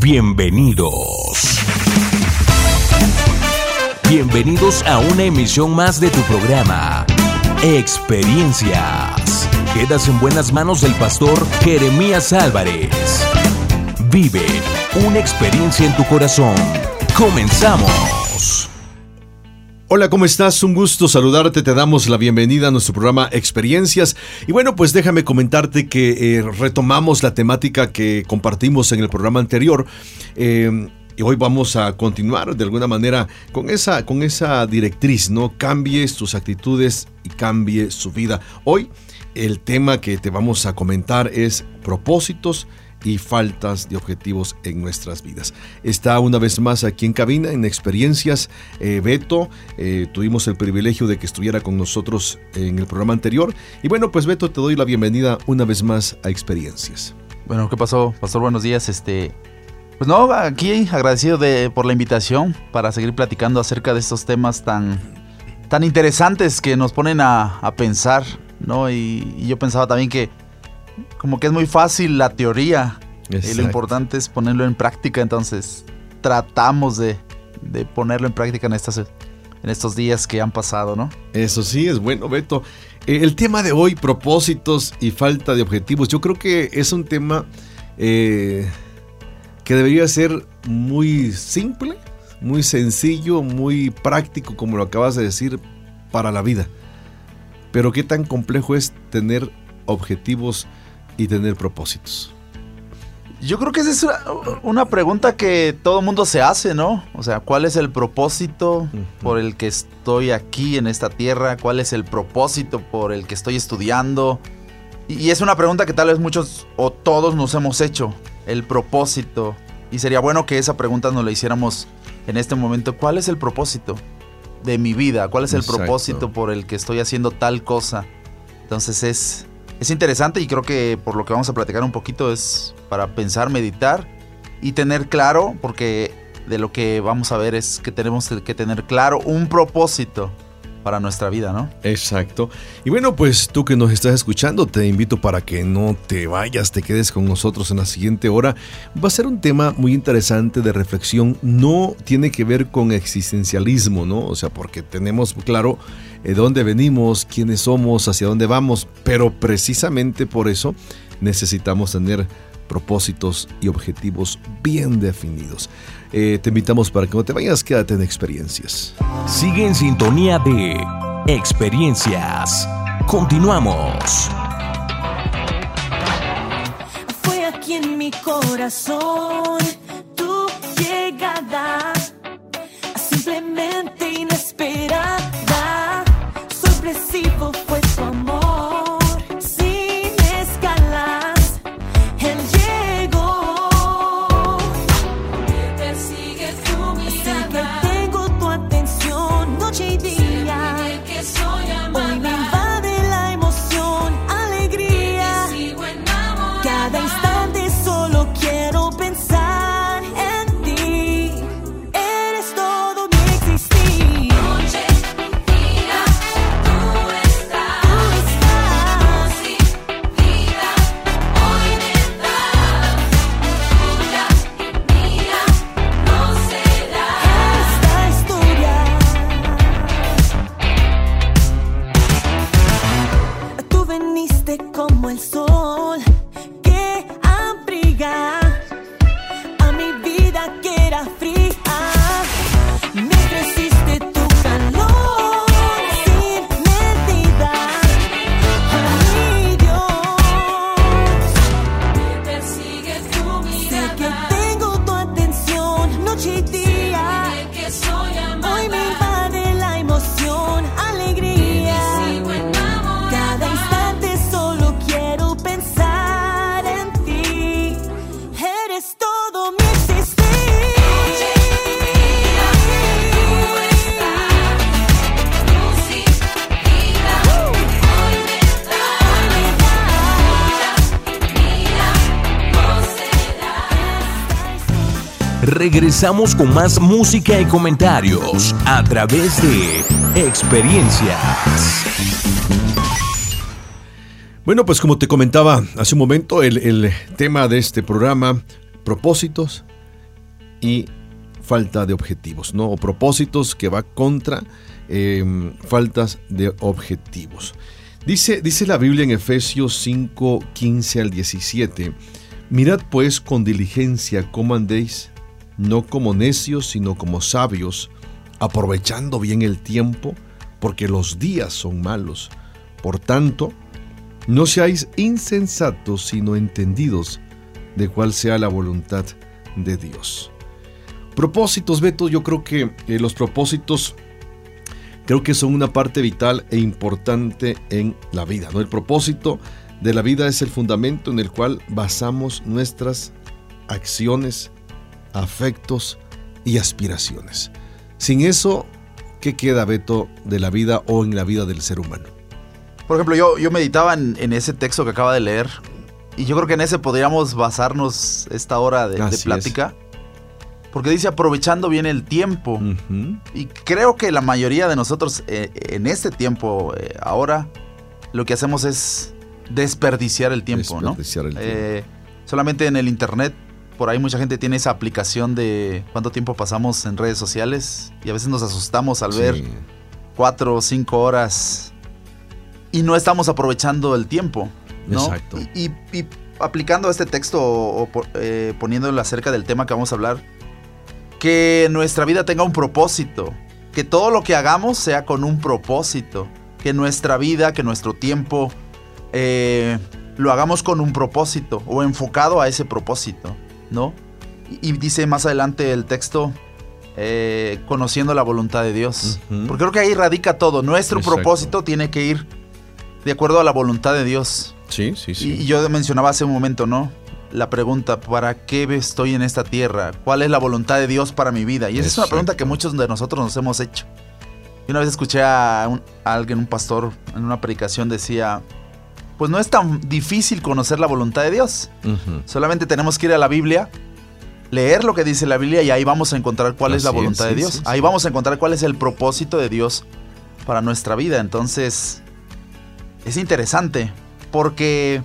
Bienvenidos. Bienvenidos a una emisión más de tu programa, Experiencias. Quedas en buenas manos del pastor Jeremías Álvarez. Vive una experiencia en tu corazón. Comenzamos. Hola, ¿cómo estás? Un gusto saludarte. Te damos la bienvenida a nuestro programa Experiencias. Y bueno, pues déjame comentarte que eh, retomamos la temática que compartimos en el programa anterior. Eh, y hoy vamos a continuar de alguna manera con esa, con esa directriz, ¿no? Cambies tus actitudes y cambie su vida. Hoy el tema que te vamos a comentar es propósitos y faltas de objetivos en nuestras vidas. Está una vez más aquí en cabina, en Experiencias, eh, Beto. Eh, tuvimos el privilegio de que estuviera con nosotros en el programa anterior. Y bueno, pues Beto, te doy la bienvenida una vez más a Experiencias. Bueno, ¿qué pasó? Pastor, buenos días. Este, pues no, aquí agradecido de, por la invitación para seguir platicando acerca de estos temas tan, tan interesantes que nos ponen a, pensar, ¿no? y yo pensaba también que como que es muy fácil la teoría y lo importante es ponerlo en práctica, entonces tratamos de, ponerlo en práctica en, estas, en estos días que han pasado, ¿no? Eso sí, es bueno, Beto. Eh, el tema de hoy, propósitos y falta de objetivos, yo creo que es un tema eh, que debería ser muy simple, muy sencillo, muy práctico, como lo acabas de decir, para la vida. Pero qué tan complejo es tener objetivos y tener propósitos? Yo creo que esa es una, pregunta que todo mundo se hace, ¿no? O sea, ¿cuál es el propósito por el que estoy aquí en esta tierra? ¿Cuál es el propósito por el que estoy estudiando? Y, es una pregunta que tal vez muchos o todos nos hemos hecho, el propósito. Y sería bueno que esa pregunta nos la hiciéramos en este momento. ¿Cuál es el propósito de mi vida? ¿Cuál es el propósito por el que estoy haciendo tal cosa? Entonces es es interesante y creo que por lo que vamos a platicar un poquito es para pensar, meditar y tener claro, porque de lo que vamos a ver es que tenemos que tener claro un propósito para nuestra vida, ¿no? Exacto. Y bueno, pues tú que nos estás escuchando, te invito para que no te vayas, te quedes con nosotros en la siguiente hora. Va a ser un tema muy interesante de reflexión. No tiene que ver con existencialismo, ¿no? O sea, porque tenemos claro eh, dónde venimos, quiénes somos, hacia dónde vamos, pero precisamente por eso necesitamos tener propósitos y objetivos bien definidos. Eh, te invitamos para que no te vayas, quédate en experiencias. Sigue en sintonía de experiencias. Continuamos. Fue aquí en mi corazón regresamos con más música y comentarios a través de experiencias. Bueno, pues como te comentaba hace un momento, el, tema de este programa, propósitos y falta de objetivos, ¿no? O propósitos que va contra em, faltas de objetivos. Dice, dice la Biblia en Efesios 5, 15 al 17, mirad pues con diligencia cómo andéis, no como necios, sino como sabios, aprovechando bien el tiempo, porque los días son malos. Por tanto, no seáis insensatos, sino entendidos de cuál sea la voluntad de Dios. Propósitos, Beto, yo creo que eh, los propósitos creo que son una parte vital e importante en la vida. ¿no? El propósito de la vida es el fundamento en el cual basamos nuestras acciones, afectos y aspiraciones. Sin eso, ¿qué queda, Beto, de la vida o en la vida del ser humano? Por ejemplo, yo, yo meditaba en, en ese texto que acaba de leer y yo creo que en ese podríamos basarnos esta hora de, de Así es. plática. Porque dice aprovechando bien el tiempo. Y creo que la mayoría de nosotros eh, en este tiempo, eh, ahora, lo que hacemos es desperdiciar el tiempo, Desperdiciar ¿no? el tiempo. Eh, solamente en el internet, por ahí mucha gente tiene esa aplicación de cuánto tiempo pasamos en redes sociales y a veces nos asustamos al ver cuatro o cinco horas y no estamos aprovechando el tiempo, ¿no? Exacto. Y, y- y aplicando este texto o, eh, poniéndolo acerca del tema que vamos a hablar, que nuestra vida tenga un propósito, que todo lo que hagamos sea con un propósito, que nuestra vida, que nuestro tiempo eh, lo hagamos con un propósito o enfocado a ese propósito, ¿no? Y, y dice más adelante el texto, eh, conociendo la voluntad de Dios. Porque creo que ahí radica todo. Nuestro Exacto. propósito tiene que ir de acuerdo a la voluntad de Dios. Sí, sí, sí. Y, y yo mencionaba hace un momento, ¿no? La pregunta, ¿para qué estoy en esta tierra? ¿Cuál es la voluntad de Dios para mi vida? Y esa es una pregunta que muchos de nosotros nos hemos hecho. Y una vez escuché a, un- a alguien, un pastor, en una predicación decía, pues no es tan difícil conocer la voluntad de Dios. Solamente tenemos que ir a la Biblia, leer lo que dice la Biblia y ahí vamos a encontrar cuál es la es, voluntad de sí, Dios. sí, sí. Ahí vamos a encontrar cuál es el propósito de Dios para nuestra vida. Entonces, es interesante porque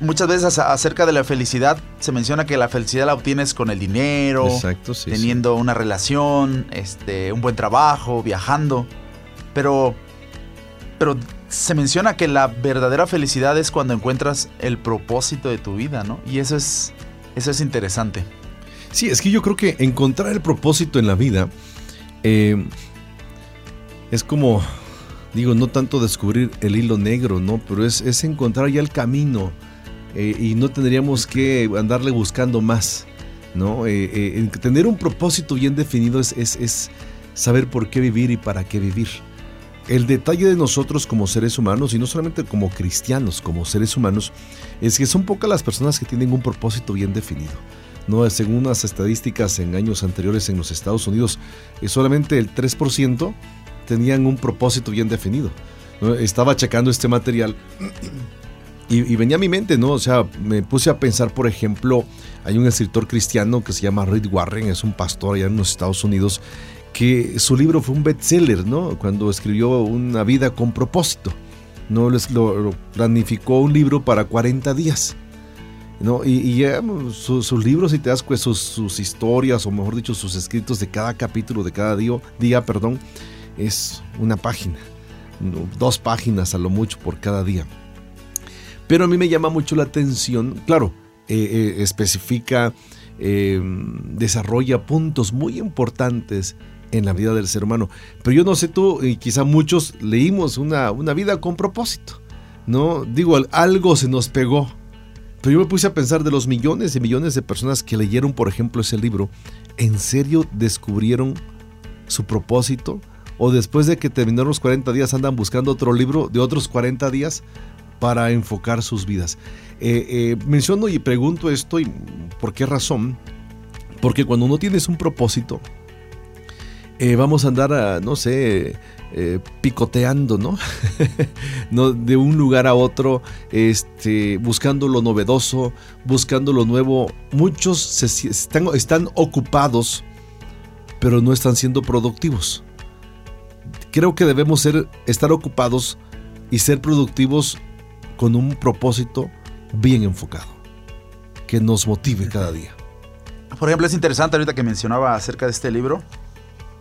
muchas veces acerca de la felicidad se menciona que la felicidad la obtienes con el dinero, Exacto, teniendo una relación, este, un buen trabajo, viajando. Pero, pero se menciona que la verdadera felicidad es cuando encuentras el propósito de tu vida, ¿no? Y eso es, eso es interesante. Sí, es que yo creo que encontrar el propósito en la vida eh, es como, digo, no tanto descubrir el hilo negro, ¿no? Pero es, es encontrar ya el camino eh, y no tendríamos que andarle buscando más, ¿no? Eh, tener un propósito bien definido es, es saber por qué vivir y para qué vivir. El detalle de nosotros como seres humanos, y no solamente como cristianos, como seres humanos, es que son pocas las personas que tienen un propósito bien definido. ¿no? Según unas estadísticas en años anteriores en los Estados Unidos, eh, solamente el 3% tenían un propósito bien definido. Estaba checando este material y, y venía a mi mente, ¿no? O sea, me puse a pensar, por ejemplo, hay un escritor cristiano que se llama Reed Warren, es un pastor allá en los Estados Unidos, que su libro fue un bestseller, ¿no? Cuando escribió Una vida con propósito. ¿no? Lo, planificó un libro para 40 días. ¿no? Y, ya su- sus libros, si te das pues, sus, sus historias, o mejor dicho, sus escritos de cada capítulo, de cada día, día perdón, es una página. Dos páginas a lo mucho por cada día. Pero a mí me llama mucho la atención, claro, eh, eh, especifica, eh, desarrolla puntos muy importantes en la vida del ser humano. Pero yo no sé tú, y quizá muchos leímos una, una vida con propósito. ¿no? Digo, al- algo se nos pegó. Pero yo me puse a pensar de los millones y millones de personas que leyeron, por ejemplo, ese libro, ¿en serio descubrieron su propósito? ¿O después de que terminaron los 40 días andan buscando otro libro de otros 40 días para enfocar sus vidas? Eh, eh, menciono y pregunto esto, y ¿por qué razón? Porque cuando uno tienes un propósito, eh, vamos a andar, no sé, eh, picoteando, ¿no? De un lugar a otro, este, buscando lo novedoso, buscando lo nuevo. Muchos se están, están ocupados, pero no están siendo productivos. Creo que debemos ser, estar ocupados y ser productivos con un propósito bien enfocado, que nos motive cada día. por ejemplo, es interesante ahorita que mencionaba acerca de este libro,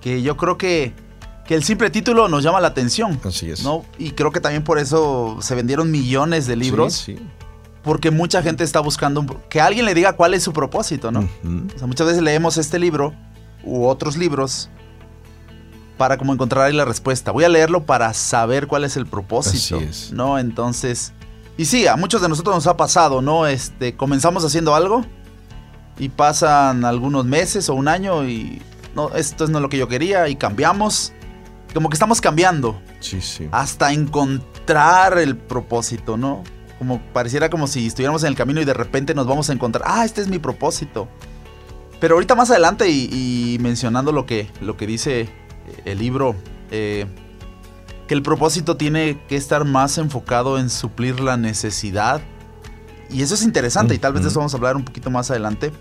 que yo creo que, que el simple título nos llama la atención. Así es. ¿no? Y creo que también por eso se vendieron millones de libros. Sí, sí. Porque mucha gente está buscando un- que alguien le diga cuál es su propósito, ¿no? O sea, muchas veces leemos este libro u otros libros para como encontrar ahí la respuesta. Voy a leerlo para saber cuál es el propósito, Así es. ¿no? Entonces, y sí, a muchos de nosotros nos ha pasado, ¿no? Este, comenzamos haciendo algo y pasan algunos meses o un año y no, esto no es lo que yo quería y cambiamos. Como que estamos cambiando Sí, sí. hasta encontrar el propósito, ¿no? Como pareciera como si estuviéramos en el camino y de repente nos vamos a encontrar, ah, este es mi propósito. Pero ahorita más adelante y, y mencionando lo que, lo que dice el libro, eh, que el propósito tiene que estar más enfocado en suplir la necesidad. Y eso es interesante y tal vez de eso vamos a hablar un poquito más adelante.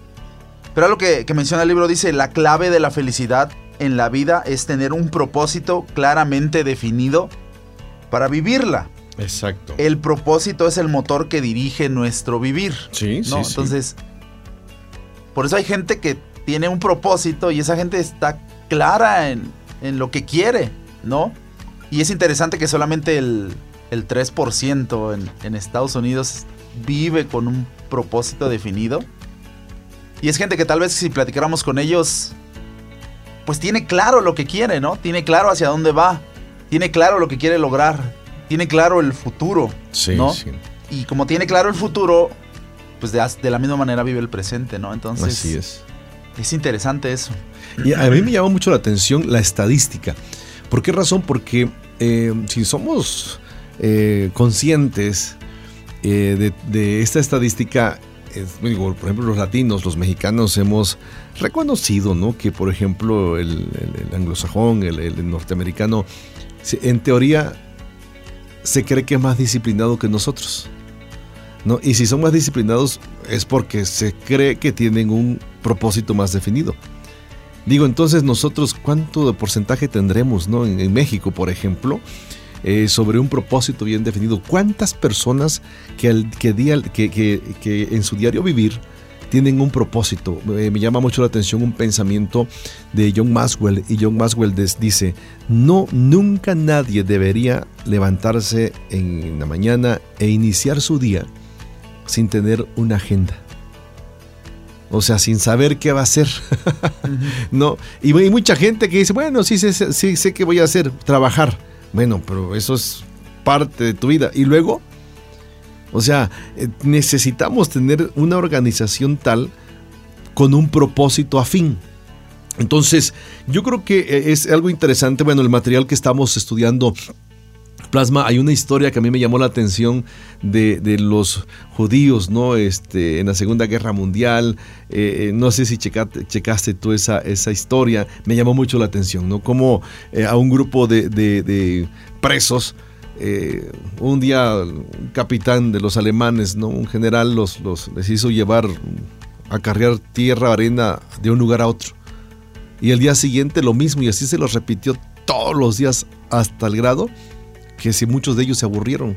Pero algo que, que menciona el libro dice, la clave de la felicidad en la vida es tener un propósito claramente definido para vivirla. Exacto. El propósito es el motor que dirige nuestro vivir. Sí, sí, ¿no? sí. Entonces, por eso hay gente que tiene un propósito y esa gente está clara en, en lo que quiere, ¿no? Y es interesante que solamente el, el 3% en, en Estados Unidos vive con un propósito definido. Y es gente que tal vez si platicáramos con ellos, pues tiene claro lo que quiere, ¿no? Tiene claro hacia dónde va, tiene claro lo que quiere lograr, tiene claro el futuro, Sí, ¿no? sí. Y como tiene claro el futuro, pues de, la misma manera vive el presente, ¿no? Entonces, Así es. es interesante eso. Y a mí me llama mucho la atención la estadística. ¿Por qué razón? Porque eh, si somos eh, conscientes eh, de, de esta estadística, digo, por ejemplo, los latinos, los mexicanos hemos reconocido, ¿no? Que, por ejemplo, el, anglosajón, el, norteamericano, en teoría se cree que es más disciplinado que nosotros. ¿no? Y si son más disciplinados es porque se cree que tienen un propósito más definido. Digo, entonces nosotros, ¿cuánto porcentaje tendremos ¿no? en México, por ejemplo, eh, sobre un propósito bien definido? ¿Cuántas personas que, al- que, día- que- que- que en su diario vivir tienen un propósito? Eh, me llama mucho la atención un pensamiento de John Maxwell y John Maxwell des- dice, no, nunca nadie debería levantarse en la mañana e iniciar su día sin tener una agenda. O sea, sin saber qué va a hacer. no, y hay mucha gente que dice, bueno, sí, sí, sí, sí, sé qué voy a hacer, trabajar. Bueno, pero eso es parte de tu vida. Y luego, o sea, eh, necesitamos tener una organización tal con un propósito afín. Entonces, yo creo que eh, es algo interesante, bueno, el material que estamos estudiando Plasma, hay una historia que a mí me llamó la atención de, de los judíos, ¿no? Este, en la Segunda Guerra Mundial. eh, eh, no sé si checaste, checaste tú esa, esa historia. Me llamó mucho la atención, ¿no? Como eh, a un grupo de, de- presos, un día un capitán de los alemanes, ¿no? Un general los, los les hizo llevar a cargar tierra, arena de un lugar a otro. Y el día siguiente lo mismo, y así se los repitió todos los días hasta el grado que si muchos de ellos se aburrieron.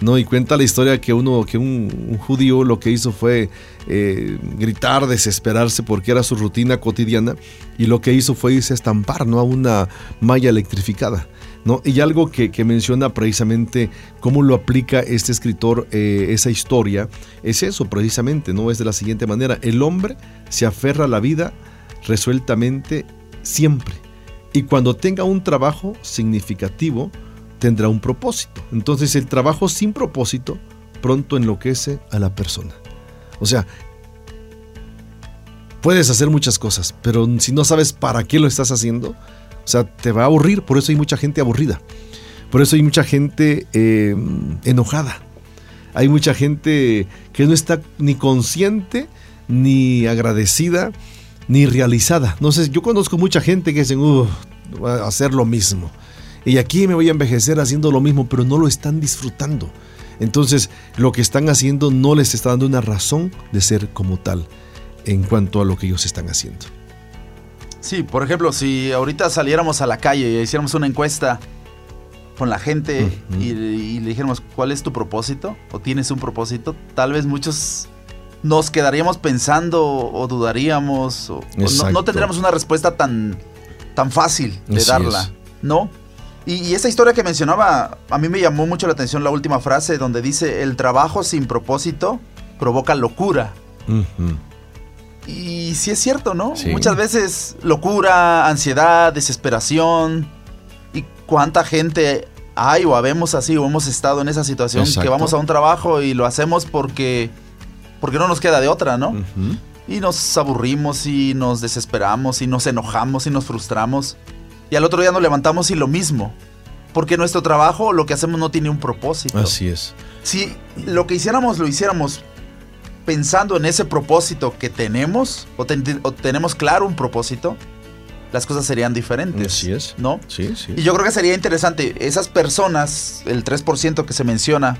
¿no? Y cuenta la historia que uno, que un, judío lo que hizo fue eh, gritar, desesperarse porque era su rutina cotidiana y lo que hizo fue irse a estampar ¿no? a una malla electrificada. ¿no? Y algo que, que menciona precisamente cómo lo aplica este escritor eh, esa historia es eso precisamente, ¿no? Es de la siguiente manera, el hombre se aferra a la vida resueltamente siempre y cuando tenga un trabajo significativo, tendrá un propósito. Entonces el trabajo sin propósito pronto enloquece a la persona. O sea, puedes hacer muchas cosas, pero si no sabes para qué lo estás haciendo, o sea, te va a aburrir. Por eso hay mucha gente aburrida. Por eso hay mucha gente eh, enojada. Hay mucha gente que no está ni consciente, ni agradecida, ni realizada. No sé, yo conozco mucha gente que dicen, "Uf, voy a hacer lo mismo. Y aquí me voy a envejecer haciendo lo mismo, pero no lo están disfrutando. Entonces, lo que están haciendo no les está dando una razón de ser como tal en cuanto a lo que ellos están haciendo. Sí, por ejemplo, si ahorita saliéramos a la calle y hiciéramos una encuesta con la gente y, y le dijéramos cuál es tu propósito o tienes un propósito, tal vez muchos nos quedaríamos pensando o dudaríamos o, o no, tendríamos una respuesta tan, tan fácil de Así darla, es. ¿no? Y, y esa historia que mencionaba, a mí me llamó mucho la atención la última frase donde dice, el trabajo sin propósito provoca locura. Y sí es cierto, ¿no? Sí. Muchas veces locura, ansiedad, desesperación. ¿Y cuánta gente hay o habemos así o hemos estado en esa situación que vamos a un trabajo y lo hacemos porque porque no nos queda de otra, ¿no? Y nos aburrimos y nos desesperamos y nos enojamos y nos frustramos. Y al otro día nos levantamos y lo mismo. Porque nuestro trabajo, lo que hacemos no tiene un propósito. Así es. Si lo que hiciéramos lo hiciéramos pensando en ese propósito que tenemos, o, ten- o tenemos claro un propósito, las cosas serían diferentes. Así es. ¿No? Sí, sí. Y yo creo que sería interesante, esas personas, el 3% que se menciona,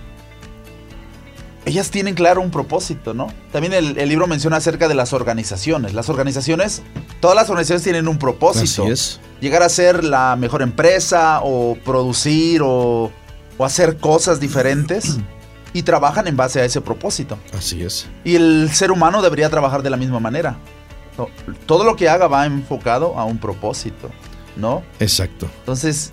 ellas tienen claro un propósito, ¿no? También el, el libro menciona acerca de las organizaciones. Las organizaciones, todas las organizaciones tienen un propósito. Así es. Llegar a ser la mejor empresa o producir o, o hacer cosas diferentes y trabajan en base a ese propósito. Así es. Y el ser humano debería trabajar de la misma manera. Todo lo que haga va enfocado a un propósito, ¿no? Exacto. Entonces,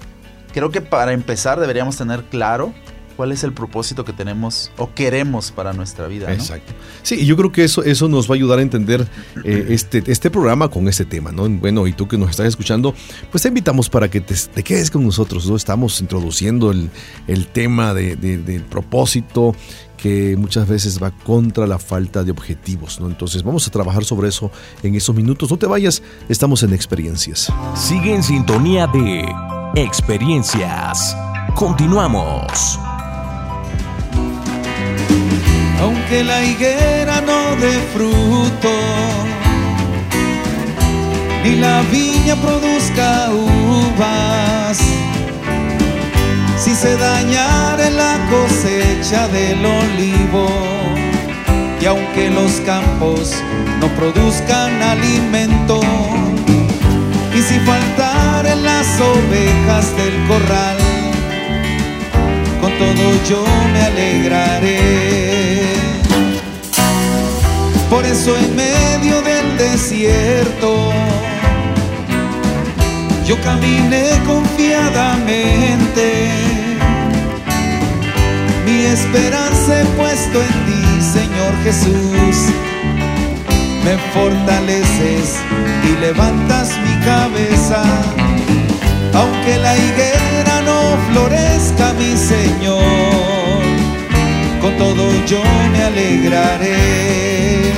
creo que para empezar deberíamos tener claro cuál es el propósito que tenemos o queremos para nuestra vida, ¿no? Exacto. Sí, y yo creo que eso, eso nos va a ayudar a entender eh, este, este programa con este tema, ¿no? Bueno, y tú que nos estás escuchando, pues te invitamos para que te, te quedes con nosotros, ¿no? Estamos introduciendo el, el tema de, de- del propósito que muchas veces va contra la falta de objetivos, ¿no? Entonces vamos a trabajar sobre eso en esos minutos. No te vayas, estamos en experiencias. Sigue en sintonía de Experiencias. Continuamos. Aunque la higuera no dé fruto, ni la viña produzca uvas, si se dañare la cosecha del olivo, y aunque los campos no produzcan alimento, y si faltaren las ovejas del corral, con todo yo me alegraré. Por eso en medio del desierto yo caminé confiadamente. Mi esperanza he puesto en ti, Señor Jesús. Me fortaleces y levantas mi cabeza. Aunque la higuera no florezca, mi Señor, con todo yo me alegraré.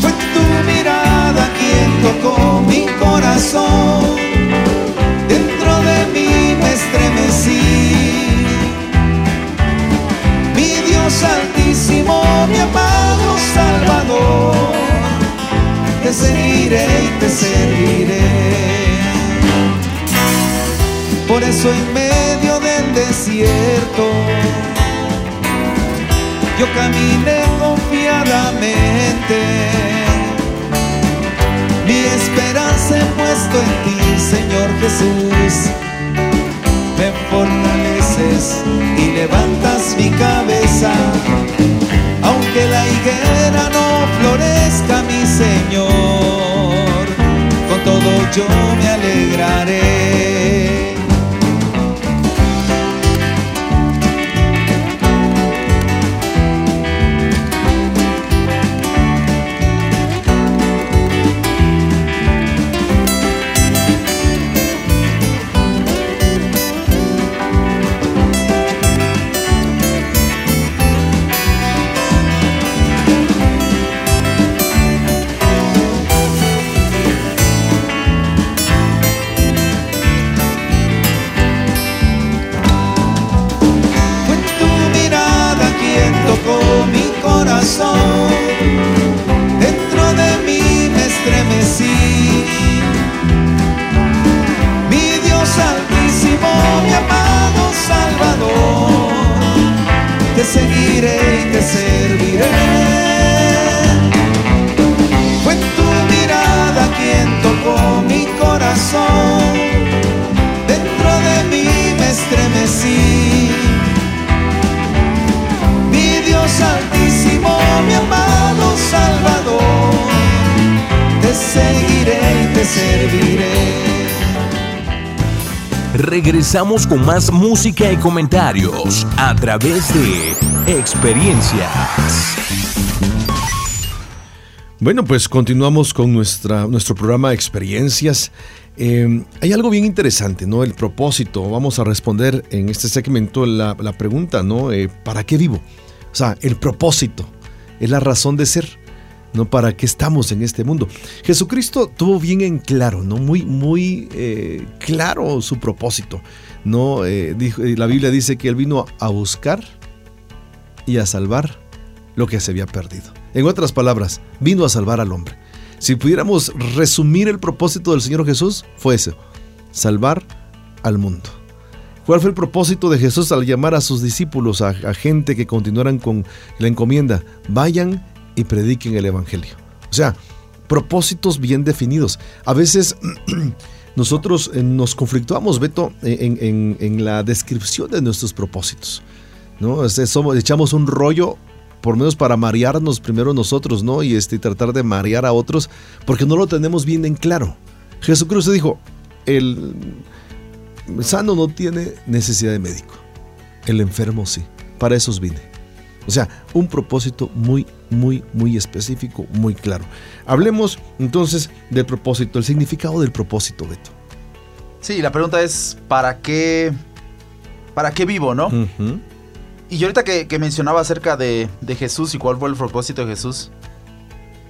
Fue tu mirada quien tocó mi corazón, dentro de mí me estremecí. Mi Dios altísimo, mi amado Salvador, te seguiré y te serviré. Por eso en medio del desierto yo caminé confiadamente. Mi esperanza he puesto en ti, Señor Jesús. Me fortaleces y levantas mi cabeza. Aunque la higuera no florezca, mi Señor, con todo yo me Regresamos con más música y comentarios a través de experiencias. Bueno, pues continuamos con nuestra, nuestro programa Experiencias. Eh, hay algo bien interesante, ¿no? El propósito. Vamos a responder en este segmento la, la pregunta, ¿no? Eh, ¿Para qué vivo? O sea, el propósito es la razón de ser, ¿no? ¿Para qué estamos en este mundo? Jesucristo tuvo bien en claro, ¿no? Muy, muy eh, claro su propósito, ¿no? Eh, dijo- la Biblia dice que Él vino a buscar y a salvar lo que se había perdido. En otras palabras, vino a salvar al hombre. Si pudiéramos resumir el propósito del Señor Jesús, fue eso, salvar al mundo. ¿Cuál fue el propósito de Jesús al llamar a sus discípulos, a, a gente que continuaran con la encomienda? Vayan y prediquen el Evangelio. O sea, propósitos bien definidos. A veces nosotros eh, nos conflictuamos, Beto, en, en- la descripción de nuestros propósitos. ¿no? Este, somos, echamos un rollo por menos para marearnos primero nosotros, ¿no? Y este, tratar de marear a otros, porque no lo tenemos bien en claro. Jesucristo dijo, el sano no tiene necesidad de médico, el enfermo sí, para esos vine. O sea, un propósito muy, muy, muy específico, muy claro. Hablemos entonces del propósito, el significado del propósito, Beto. Sí, la pregunta es, ¿para qué, para qué vivo, no? Ujú. Y ahorita que, que mencionaba acerca de, de Jesús y cuál fue el propósito de Jesús,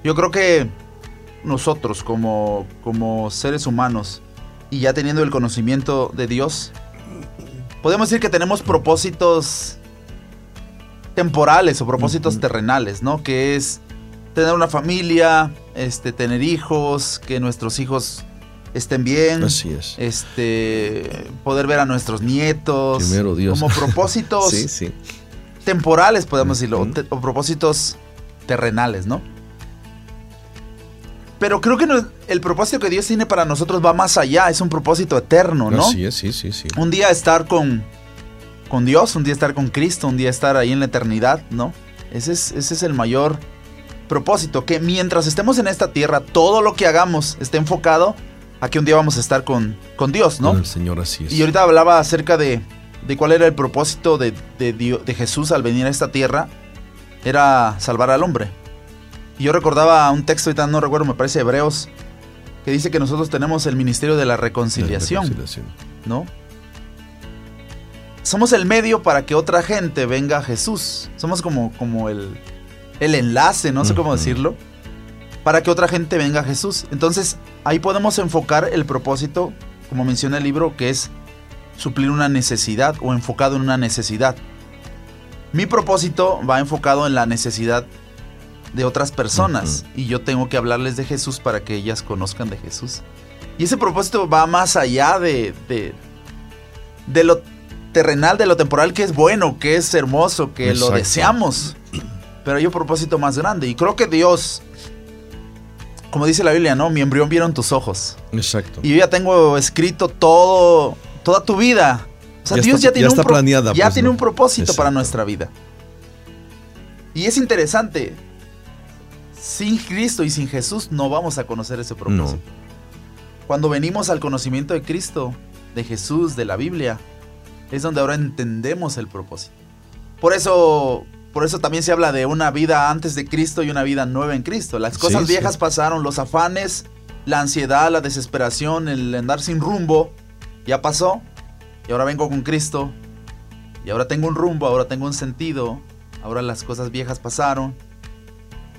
yo creo que nosotros como, como seres humanos y ya teniendo el conocimiento de Dios, podemos decir que tenemos propósitos temporales o propósitos terrenales, ¿no? Que es tener una familia, este, tener hijos, que nuestros hijos estén bien, Así es. este, poder ver a nuestros nietos, Primero Dios. como propósitos Sí, sí. temporales, podemos decirlo, o Ujú. te- o, propósitos terrenales, ¿no? Pero creo que no- el propósito que Dios tiene para nosotros va más allá, es un propósito eterno, ¿no? Así es, sí, sí, sí. Un día estar con, con Dios, un día estar con Cristo, un día estar ahí en la eternidad, ¿no? Ese es, ese es el mayor propósito, que mientras estemos en esta tierra, todo lo que hagamos esté enfocado a que un día vamos a estar con, con Dios, ¿no? Con el Señor así es. Y ahorita hablaba acerca de, de cuál era el propósito de, de Dio- de Jesús al venir a esta tierra. Era salvar al hombre. Y yo recordaba un texto, ahorita no recuerdo, me parece Hebreos, que dice que nosotros tenemos el ministerio de la La reconciliación, reconciliación. ¿no? Somos el medio para que otra gente venga a Jesús. Somos como, como el, el enlace, no sé cómo decirlo, para que otra gente venga a Jesús. Entonces, ahí podemos enfocar el propósito, como menciona el libro, que es suplir una necesidad o enfocado en una necesidad. Mi propósito va enfocado en la necesidad de otras personas y yo tengo que hablarles de Jesús para que ellas conozcan de Jesús. Y ese propósito va más allá de, de, de lo terrenal, de lo temporal, que es bueno, que es hermoso, que lo deseamos. Pero hay un propósito más grande. Y creo que Dios, como dice la Biblia, ¿no? Mi embrión vieron tus ojos. Exacto. Y yo ya tengo escrito todo, toda tu vida. O sea, Ya Dios está- ya tiene, ya un, pro- planeada, ya pues, tiene ¿no? un propósito Exacto. para nuestra vida. Y es interesante. Sin Cristo y sin Jesús no vamos a conocer ese propósito. Cuando venimos al conocimiento de Cristo, de Jesús, de la Biblia, es donde ahora entendemos el propósito. Por eso, por eso también se habla de una vida antes de Cristo y una vida nueva en Cristo. Las cosas sí. viejas pasaron, los afanes, la ansiedad, la desesperación, el andar sin rumbo, ya pasó. Y ahora vengo con Cristo. Y ahora tengo un rumbo, ahora tengo un sentido. Ahora las cosas viejas pasaron.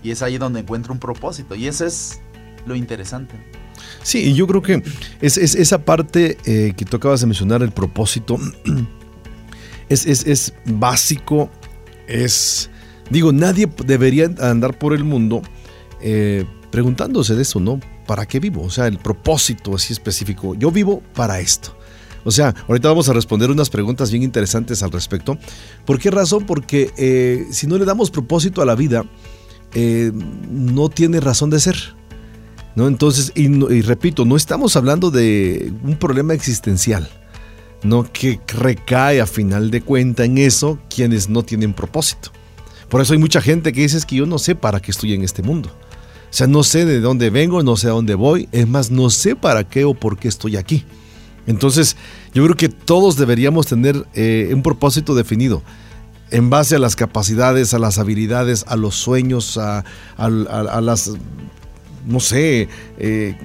Y es ahí donde encuentro un propósito. Y eso es lo interesante. Sí, y yo creo que es, es- esa parte eh, que tú acabas de mencionar, el propósito, es, es- es básico, es... Digo, nadie debería andar por el mundo eh, preguntándose de eso, ¿no? ¿Para qué vivo? O sea, el propósito así específico. Yo vivo para esto. O sea, ahorita vamos a responder unas preguntas bien interesantes al respecto. ¿Por qué razón? Porque eh, si no le damos propósito a la vida, no tiene razón de ser. ¿No? Entonces, y, repito, no estamos hablando de un problema existencial, ¿no? Que recae a final de cuenta en eso quienes no tienen propósito. Por eso hay mucha gente que dice "Es que yo no sé para qué estoy en este mundo. O sea, no sé de dónde vengo, no sé a dónde voy, es más, no sé para qué o por qué estoy aquí. Entonces, yo creo que todos deberíamos tener eh, un propósito definido en base a las capacidades, a las habilidades, a los sueños, a las, no sé, eh,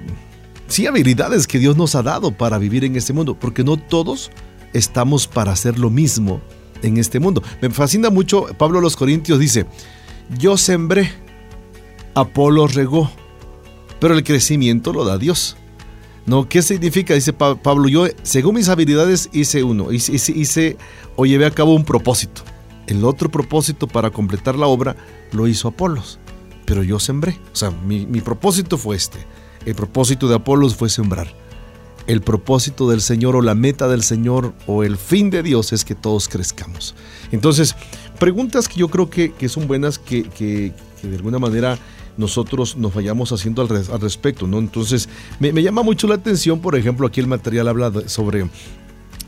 sí, habilidades que Dios nos ha dado para vivir en este mundo, porque no todos estamos para hacer lo mismo en este mundo. Me fascina mucho, Pablo a los Corintios dice, yo sembré, Apolo regó, pero el crecimiento lo da Dios. No, ¿qué significa? Dice Pa- Pablo, yo según mis habilidades hice uno, hice, hice- hice o llevé a cabo un propósito. El otro propósito para completar la obra lo hizo Apolos, pero yo sembré. O sea, mi, propósito fue este. El propósito de Apolos fue sembrar. El propósito del Señor o la meta del Señor o el fin de Dios es que todos crezcamos. Entonces, preguntas que yo creo que, que son buenas que, que- de alguna manera nosotros nos vayamos haciendo al, res- al respecto, ¿no? Entonces, me, llama mucho la atención, por ejemplo, aquí el material habla sobre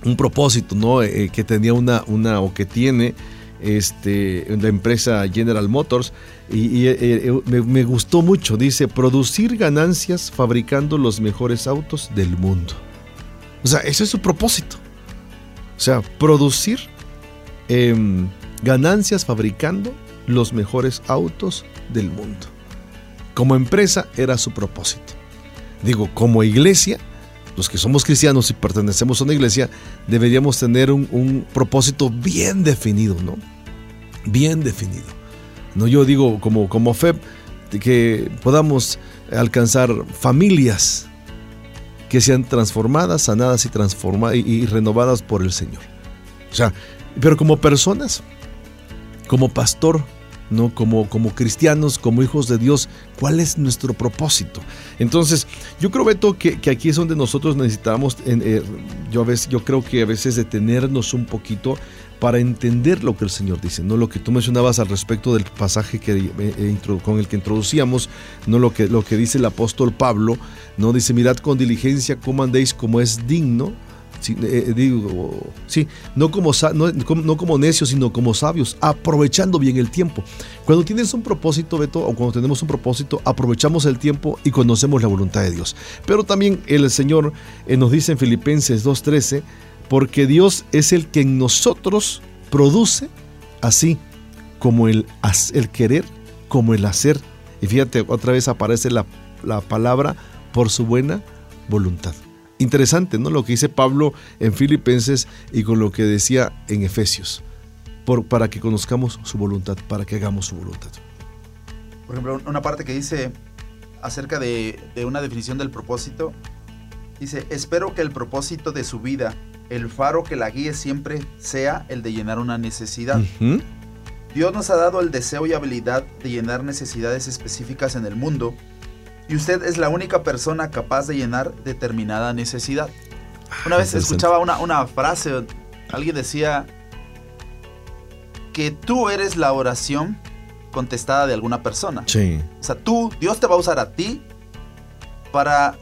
un propósito, ¿no? Eh, que tenía una, una o que tiene este, la empresa General Motors y, y, eh, eh, me, gustó mucho, dice, producir ganancias fabricando los mejores autos del mundo. O sea, ese es su propósito. O sea, producir em, ganancias fabricando los mejores autos del mundo. Como empresa era su propósito. Digo, como iglesia, los que somos cristianos y pertenecemos a una iglesia, deberíamos tener un propósito bien definido, ¿no? Bien definido. No, yo digo como, como que podamos alcanzar familias que sean transformadas, sanadas y, transformadas y, renovadas por el Señor. O sea, pero como personas, como pastor, ¿no? Como, como cristianos, como hijos de Dios, ¿cuál es nuestro propósito? Entonces, yo creo, Beto, que, que aquí es donde nosotros necesitamos, eh, yo, a veces, yo creo que a veces detenernos un poquito para entender lo que el Señor dice, no lo que tú mencionabas al respecto del pasaje que, eh, eh, con el que introducíamos, no lo que, lo que dice el apóstol Pablo, no dice, mirad con diligencia cómo andéis como es digno eh, digo, sí, no como, no, no como necios, sino como sabios, aprovechando bien el tiempo. Cuando tienes un propósito, Beto, o cuando tenemos un propósito, aprovechamos el tiempo y conocemos la voluntad de Dios. Pero también el Señor nos dice en Filipenses 2.13, porque Dios es el que en nosotros produce así como el, el querer, como el hacer. Y fíjate, otra vez aparece la, la palabra por su buena voluntad. Interesante, ¿no? Lo que dice Pablo en Filipenses y con lo que decía en Efesios. Por, para que conozcamos su voluntad, para que hagamos su voluntad. Por ejemplo, una parte que dice acerca de, de una definición del propósito, dice, espero que el propósito de su vida, el faro que la guíe siempre sea el de llenar una necesidad. Dios nos ha dado el deseo y habilidad de llenar necesidades específicas en el mundo y usted es la única persona capaz de llenar determinada necesidad. Una vez escuchaba una, una frase, alguien decía que tú eres la oración contestada de alguna persona. Sí. O sea, tú, Dios te va a usar a ti para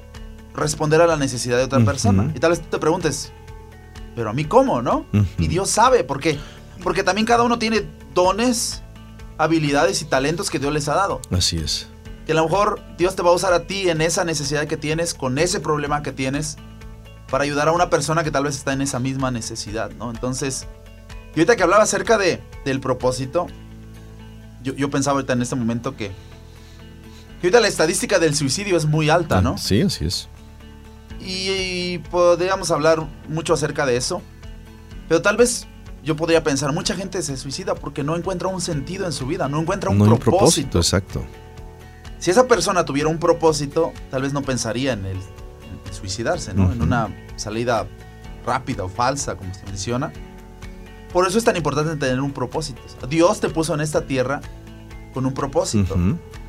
responder a la necesidad de otra persona. Y tal vez tú te preguntes, pero a mí cómo, ¿no? Ujú. Y Dios sabe, ¿por qué? Porque también cada uno tiene dones, habilidades y talentos que Dios les ha dado. Así es. Que a lo mejor Dios te va a usar a ti en esa necesidad que tienes, con ese problema que tienes, para ayudar a una persona que tal vez está en esa misma necesidad, ¿no? Entonces, y ahorita que hablaba acerca de, del propósito, yo, yo pensaba ahorita en este momento que, que ahorita la estadística del suicidio es muy alta, ¿no? Sí, así es. Y, y podríamos hablar mucho acerca de eso. Pero tal vez yo podría pensar, mucha gente se suicida porque no encuentra un sentido en su vida, no encuentra un no hay un propósito. exacto. Si esa persona tuviera un propósito, tal vez no pensaría en el, en suicidarse, ¿no? En una salida rápida o falsa, como se menciona. Por eso es tan importante tener un propósito. Dios te puso en esta tierra con un propósito.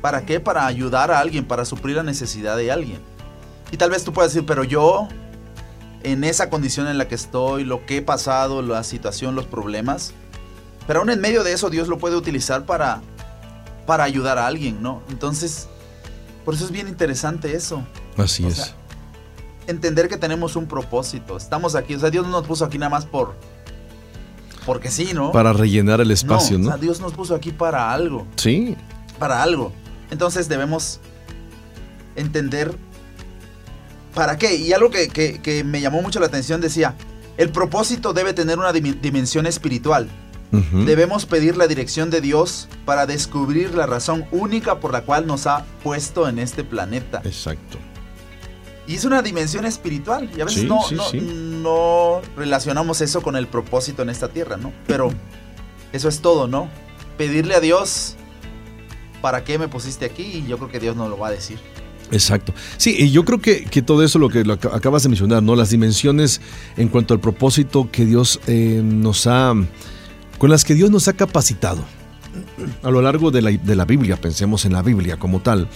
¿Para qué? Para ayudar a alguien, para suplir la necesidad de alguien. Y tal vez tú puedas decir, pero yo, en esa condición en la que estoy, lo que he pasado, la situación, los problemas, pero aún en medio de eso Dios lo puede utilizar para, para ayudar a alguien, ¿no? Entonces, por eso es bien interesante eso. Así O es. entender que tenemos un propósito. Estamos aquí, o sea, Dios no nos puso aquí nada más por... Porque sí, ¿no? Para rellenar el espacio, no, ¿no? o sea, Dios nos puso aquí para algo Sí. para algo. Entonces debemos entender ¿para qué? Y algo que, que- que me llamó mucho la atención decía, el propósito debe tener una dim- dimensión espiritual. Debemos pedir la dirección de Dios para descubrir la razón única por la cual nos ha puesto en este planeta. Exacto. Y es una dimensión espiritual. Y a veces Sí, no, sí, no, sí. no relacionamos eso con el propósito en esta tierra, ¿no? Pero eso es todo, ¿no? Pedirle a Dios, ¿para qué me pusiste aquí? Y yo creo que Dios nos lo va a decir. Exacto. Sí, y yo creo que, que todo eso lo que lo ac- acabas de mencionar, ¿no? Las dimensiones en cuanto al propósito que Dios eh, nos ha. con las que Dios nos ha capacitado. A lo largo de la, de la Biblia, pensemos en la Biblia como tal.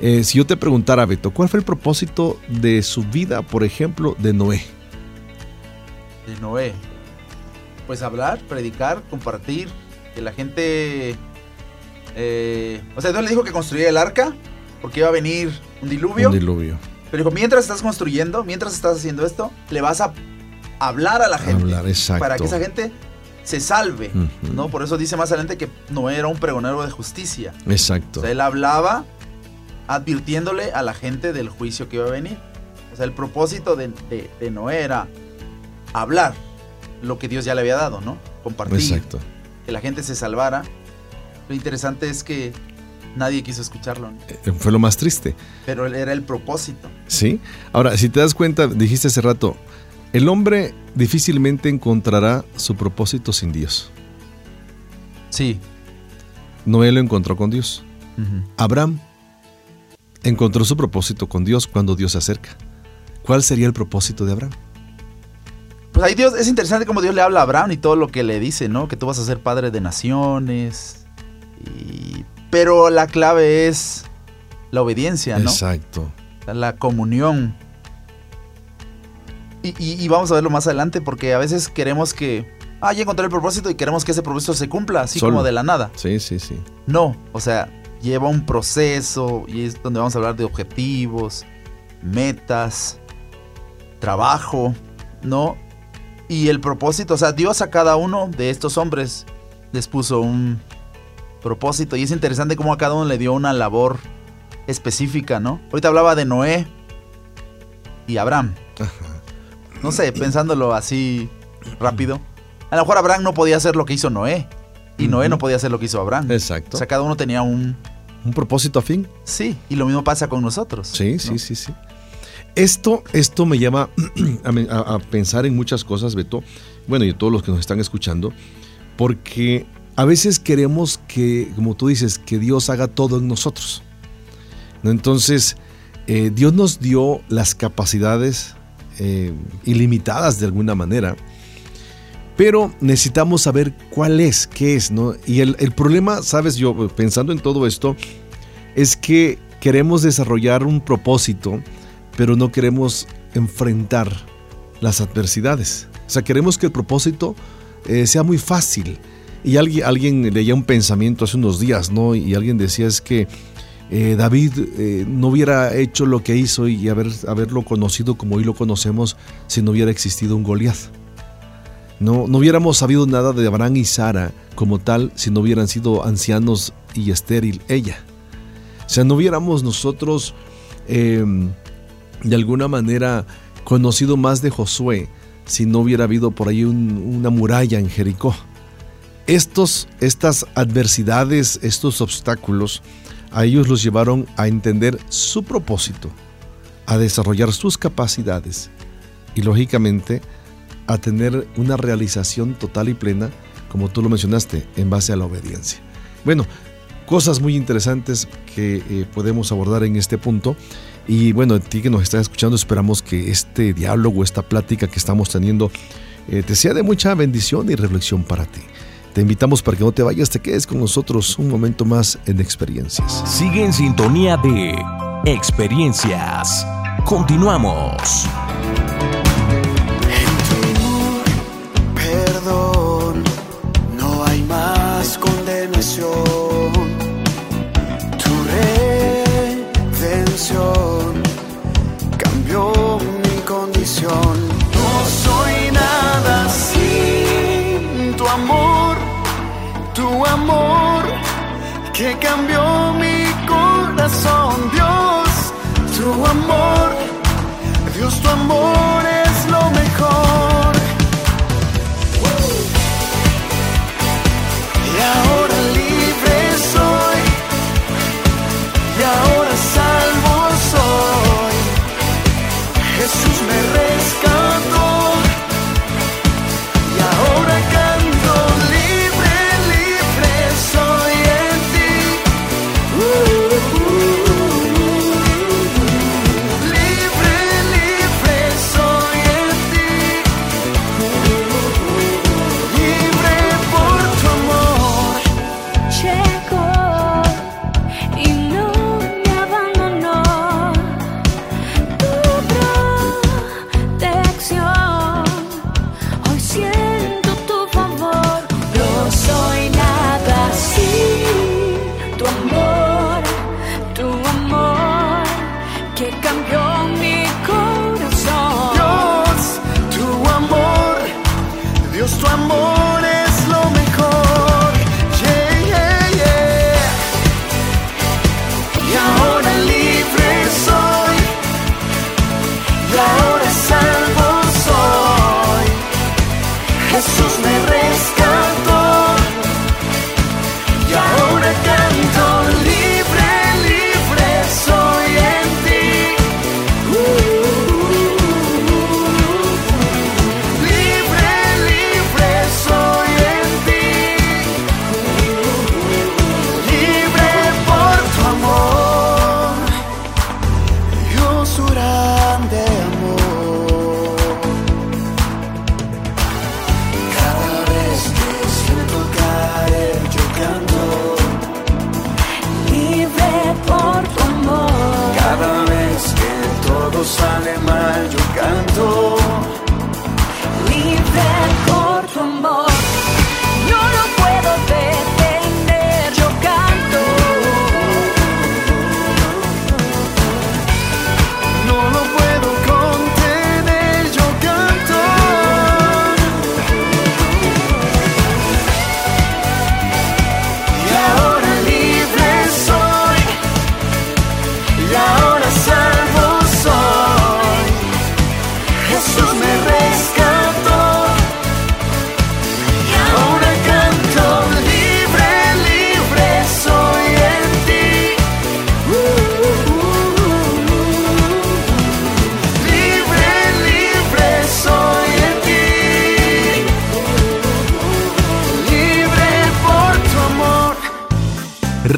Eh, si yo te preguntara, Beto, ¿cuál fue el propósito de su vida, por ejemplo, de Noé? de Noé. Pues hablar, predicar, compartir, que la gente... eh, o sea, Dios le dijo que construyera el arca, porque iba a venir un diluvio. Un diluvio. Pero dijo, mientras estás construyendo, mientras estás haciendo esto, le vas a hablar a la gente. Hablar, exacto. Para que esa gente se salve. ¿no? Por eso dice más adelante que Noé era un pregonero de justicia. Exacto. O sea, él hablaba advirtiéndole a la gente del juicio que iba a venir. O sea, el propósito de, de- de Noé era hablar lo que Dios ya le había dado, ¿no? Compartir, Exacto. que la gente se salvara. Lo interesante es que nadie quiso escucharlo, ¿no? Eh, Fue lo más triste. pero era el propósito. ¿Sí? Ahora, si te das cuenta, dijiste hace rato, el hombre difícilmente encontrará su propósito sin Dios. Sí. Noé lo encontró con Dios. Abraham encontró su propósito con Dios cuando Dios se acerca. ¿Cuál sería el propósito de Abraham? Pues ahí Dios, es interesante cómo Dios le habla a Abraham y todo lo que le dice, ¿no? Que tú vas a ser padre de naciones. y- Pero la clave es la obediencia, ¿no? Exacto. la comunión. Y, y- y vamos a verlo más adelante porque a veces queremos que, ah, ya encontré el propósito y queremos que ese propósito se cumpla, así Solo. como de la nada. Sí, sí, sí. No, o sea, lleva un proceso y es donde vamos a hablar de objetivos, metas, trabajo, ¿no? Y el propósito, o sea, Dios a cada uno de estos hombres les puso un propósito y es interesante cómo a cada uno le dio una labor específica, ¿no? Ahorita hablaba de Noé y Abraham. No sé, pensándolo así rápido. A lo mejor Abraham no podía hacer lo que hizo Noé y Noé no podía hacer lo que hizo Abraham. Exacto. O sea, cada uno tenía un... Un propósito afín. Sí, y lo mismo pasa con nosotros. Sí, sí, sí, sí. Esto, esto me llama a, a- a pensar en muchas cosas, Beto. Bueno, y todos los que nos están escuchando. Porque a veces queremos que, como tú dices, que Dios haga todo en nosotros. ¿No? Entonces, eh, Dios nos dio las capacidades eh, ilimitadas de alguna manera. Pero necesitamos saber cuál es, qué es, ¿no? Y el, problema, sabes, yo pensando en todo esto, es que queremos desarrollar un propósito, pero no queremos enfrentar las adversidades. O sea, queremos que el propósito eh, sea muy fácil. Y alguien, alguien leía un pensamiento hace unos días, ¿no? Y alguien decía es que eh, David eh, no hubiera hecho lo que hizo y haber, haberlo conocido como hoy lo conocemos si no hubiera existido un Goliat. No, no hubiéramos sabido nada de Abraham y Sara como tal si no hubieran sido ancianos y estéril ella. O sea, no hubiéramos nosotros eh, de alguna manera conocido más de Josué si no hubiera habido por ahí un- una muralla en Jericó. Estos, estas adversidades, estos obstáculos, a ellos los llevaron a entender su propósito, a desarrollar sus capacidades y lógicamente a tener una realización total y plena, como tú lo mencionaste, en base a la obediencia. Bueno, cosas muy interesantes que eh, podemos abordar en este punto. Y bueno, a ti que nos estás escuchando, esperamos que este diálogo, esta plática que estamos teniendo, eh, te sea de mucha bendición y reflexión para ti. Te invitamos para que no te vayas, te quedes con nosotros un momento más en experiencias. Sigue en sintonía de Experiencias. Continuamos. que cambió mi corazón. Dios, tu amor, Dios, tu amor.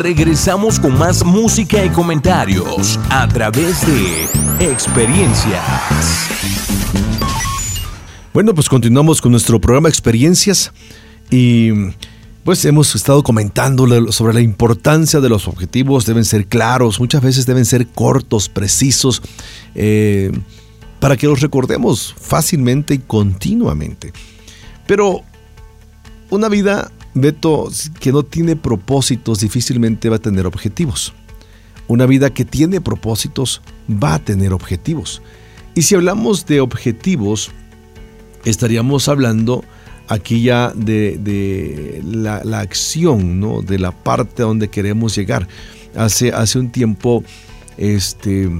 Regresamos con más música y comentarios a través de experiencias. Bueno, pues continuamos con nuestro programa Experiencias y pues hemos estado comentando sobre la importancia de los objetivos, deben ser claros, muchas veces deben ser cortos, precisos, eh, para que los recordemos fácilmente y continuamente. Pero una vida, Beto, que no tiene propósitos difícilmente va a tener objetivos. Una vida que tiene propósitos va a tener objetivos. Y si hablamos de objetivos, estaríamos hablando aquí ya de, la, la acción, ¿no? De la parte a donde queremos llegar. Hace, hace un tiempo, este,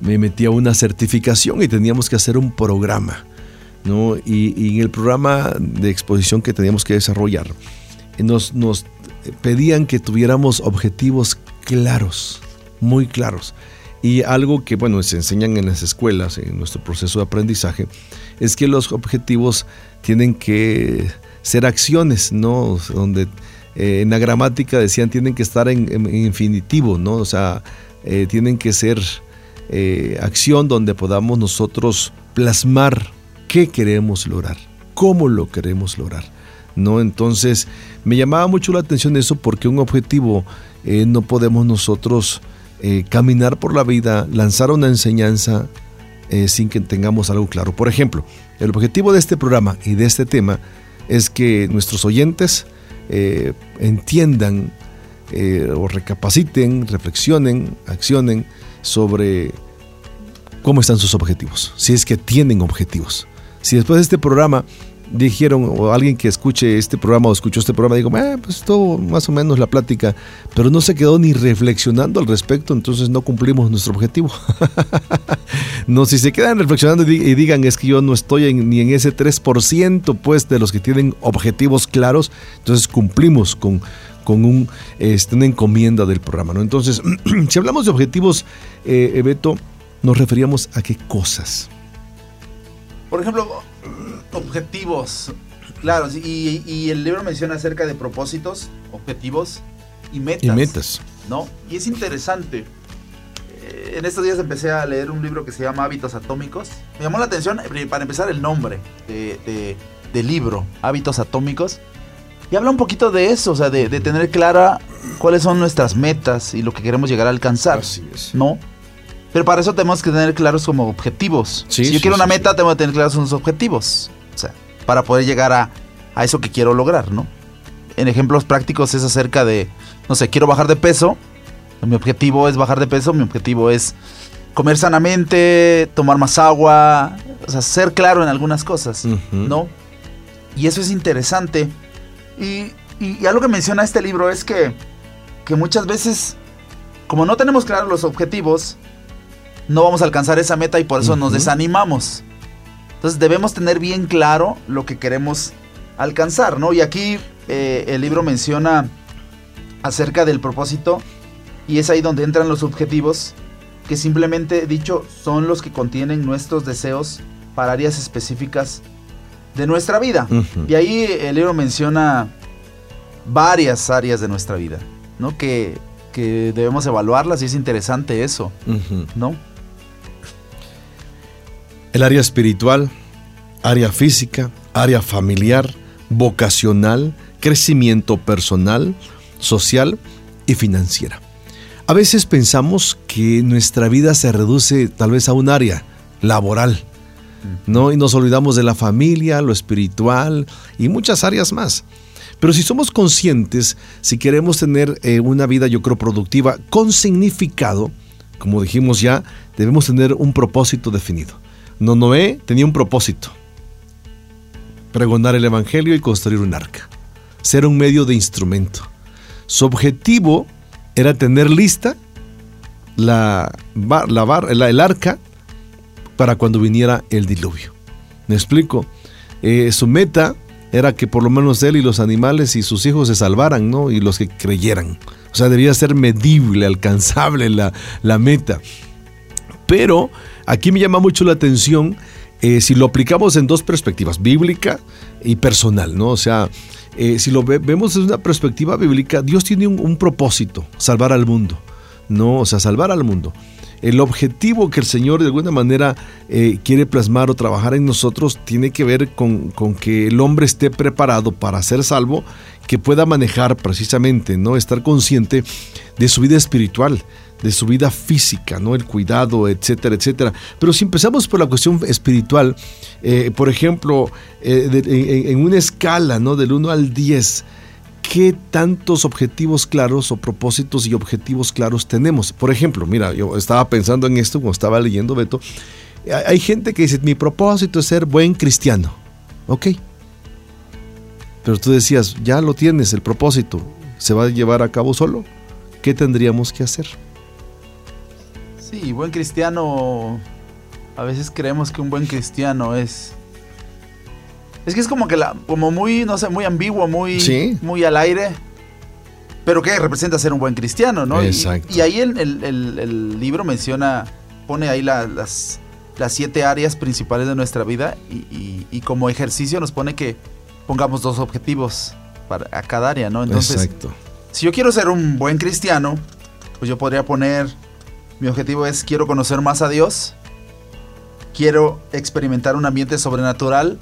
me metí a una certificación y teníamos que hacer un programa, ¿no? Y, en el programa de exposición que teníamos que desarrollar, nos, nos pedían que tuviéramos objetivos claros, muy claros. Y algo que, bueno, se enseñan en las escuelas, en nuestro proceso de aprendizaje, es que los objetivos tienen que ser acciones, ¿no? Donde eh, en la gramática decían tienen que estar en, infinitivo, ¿no? O sea, eh, tienen que ser eh, acción donde podamos nosotros plasmar qué queremos lograr, cómo lo queremos lograr, ¿no? Entonces, me llamaba mucho la atención eso porque un objetivo eh, no podemos nosotros eh, caminar por la vida, lanzar una enseñanza eh, sin que tengamos algo claro. Por ejemplo, el objetivo de este programa y de este tema es que nuestros oyentes entiendan o recapaciten, reflexionen, accionen sobre cómo están sus objetivos, si es que tienen objetivos. Si después de este programa dijeron, o alguien que escuche este programa o escuchó este programa, digo, eh, pues todo más o menos la plática, pero no se quedó ni reflexionando al respecto, entonces no cumplimos nuestro objetivo. no, si se quedan reflexionando y, di- y digan, es que yo no estoy en- ni en ese 3% pues de los que tienen objetivos claros, entonces cumplimos con, con un, este, una encomienda del programa. ¿no? Entonces, si hablamos de objetivos, eh, Beto, nos referíamos a qué cosas. Por ejemplo, objetivos. Claro, y, y el libro menciona acerca de propósitos, objetivos y metas. Y metas. ¿No? Y es interesante. Eh, En estos días empecé a leer un libro que se llama Hábitos Atómicos. Me llamó la atención, eh, para empezar, el nombre de, de- del libro, Hábitos Atómicos. Y habla un poquito de eso, o sea, de, de tener clara cuáles son nuestras metas y lo que queremos llegar a alcanzar. Así es. ¿no? Pero para eso tenemos que tener claros como objetivos. Sí, si yo sí, quiero sí, una meta, tengo que tener claros unos objetivos. O sea, para poder llegar a, a eso que quiero lograr, ¿no? En ejemplos prácticos es acerca de, no sé, quiero bajar de peso. Mi objetivo es bajar de peso, mi objetivo es comer sanamente, tomar más agua, o sea, ser claro en algunas cosas. ¿no? Y eso es interesante. Y, y- y algo que menciona este libro es que, que muchas veces, como no tenemos claros los objetivos, no vamos a alcanzar esa meta y por eso nos desanimamos. Entonces debemos tener bien claro lo que queremos alcanzar, ¿no? Y aquí eh, el libro menciona acerca del propósito y es ahí donde entran los objetivos, que simplemente dicho son los que contienen nuestros deseos para áreas específicas de nuestra vida. Y ahí el libro menciona varias áreas de nuestra vida, ¿no? Que, que debemos evaluarlas y es interesante eso. ¿no? El área espiritual, área física, área familiar, vocacional, crecimiento personal, social y financiera. A veces pensamos que nuestra vida se reduce tal vez a un área laboral, ¿no? Y nos olvidamos de la familia, lo espiritual y muchas áreas más. Pero si somos conscientes, si queremos tener eh, una vida, yo creo, productiva, con significado, como dijimos ya, debemos tener un propósito definido. No, Noé tenía un propósito. Pregonar el Evangelio y construir un arca. Ser un medio de instrumento. Su objetivo era tener lista la, la- el arca para cuando viniera el diluvio. ¿Me explico? Eh, su meta era que por lo menos él y los animales y sus hijos se salvaran, ¿no? Y los que creyeran. O sea, debía ser medible, alcanzable la, la meta. Pero aquí me llama mucho la atención eh, si lo aplicamos en dos perspectivas, bíblica y personal, ¿no? O sea, eh, si lo ve- vemos desde una perspectiva bíblica, Dios tiene un, un propósito, salvar al mundo, ¿no? O sea, salvar al mundo. El objetivo que el Señor de alguna manera eh, quiere plasmar o trabajar en nosotros tiene que ver con, con que el hombre esté preparado para ser salvo, que pueda manejar precisamente, ¿no? Estar consciente de su vida espiritual, de su vida física, ¿no? El cuidado, etcétera, etcétera. Pero si empezamos por la cuestión espiritual, eh, por ejemplo, eh, en, una escala, ¿no? Del 1 al 10, ¿qué tantos objetivos claros o propósitos y objetivos claros tenemos? Por ejemplo, mira, yo estaba pensando en esto cuando estaba leyendo Beto. Hay hay gente que dice, mi propósito es ser buen cristiano. Ok. Pero tú decías, ya lo tienes, el propósito, ¿se va a llevar a cabo solo? ¿Qué tendríamos que hacer? Sí, buen cristiano. A veces creemos que un buen cristiano es. Es que es como que la, como muy, no sé, muy ambiguo, muy, Sí. muy al aire. Pero que representa ser un buen cristiano, ¿no? Y- Exacto. Y, ahí el, el- el- el libro menciona, pone ahí la- las, las siete áreas principales de nuestra vida y, y- y como ejercicio nos pone que pongamos dos objetivos para a cada área, ¿no? Entonces, Exacto. si yo quiero ser un buen cristiano, pues yo podría poner, mi objetivo es quiero conocer más a Dios, quiero experimentar un ambiente sobrenatural,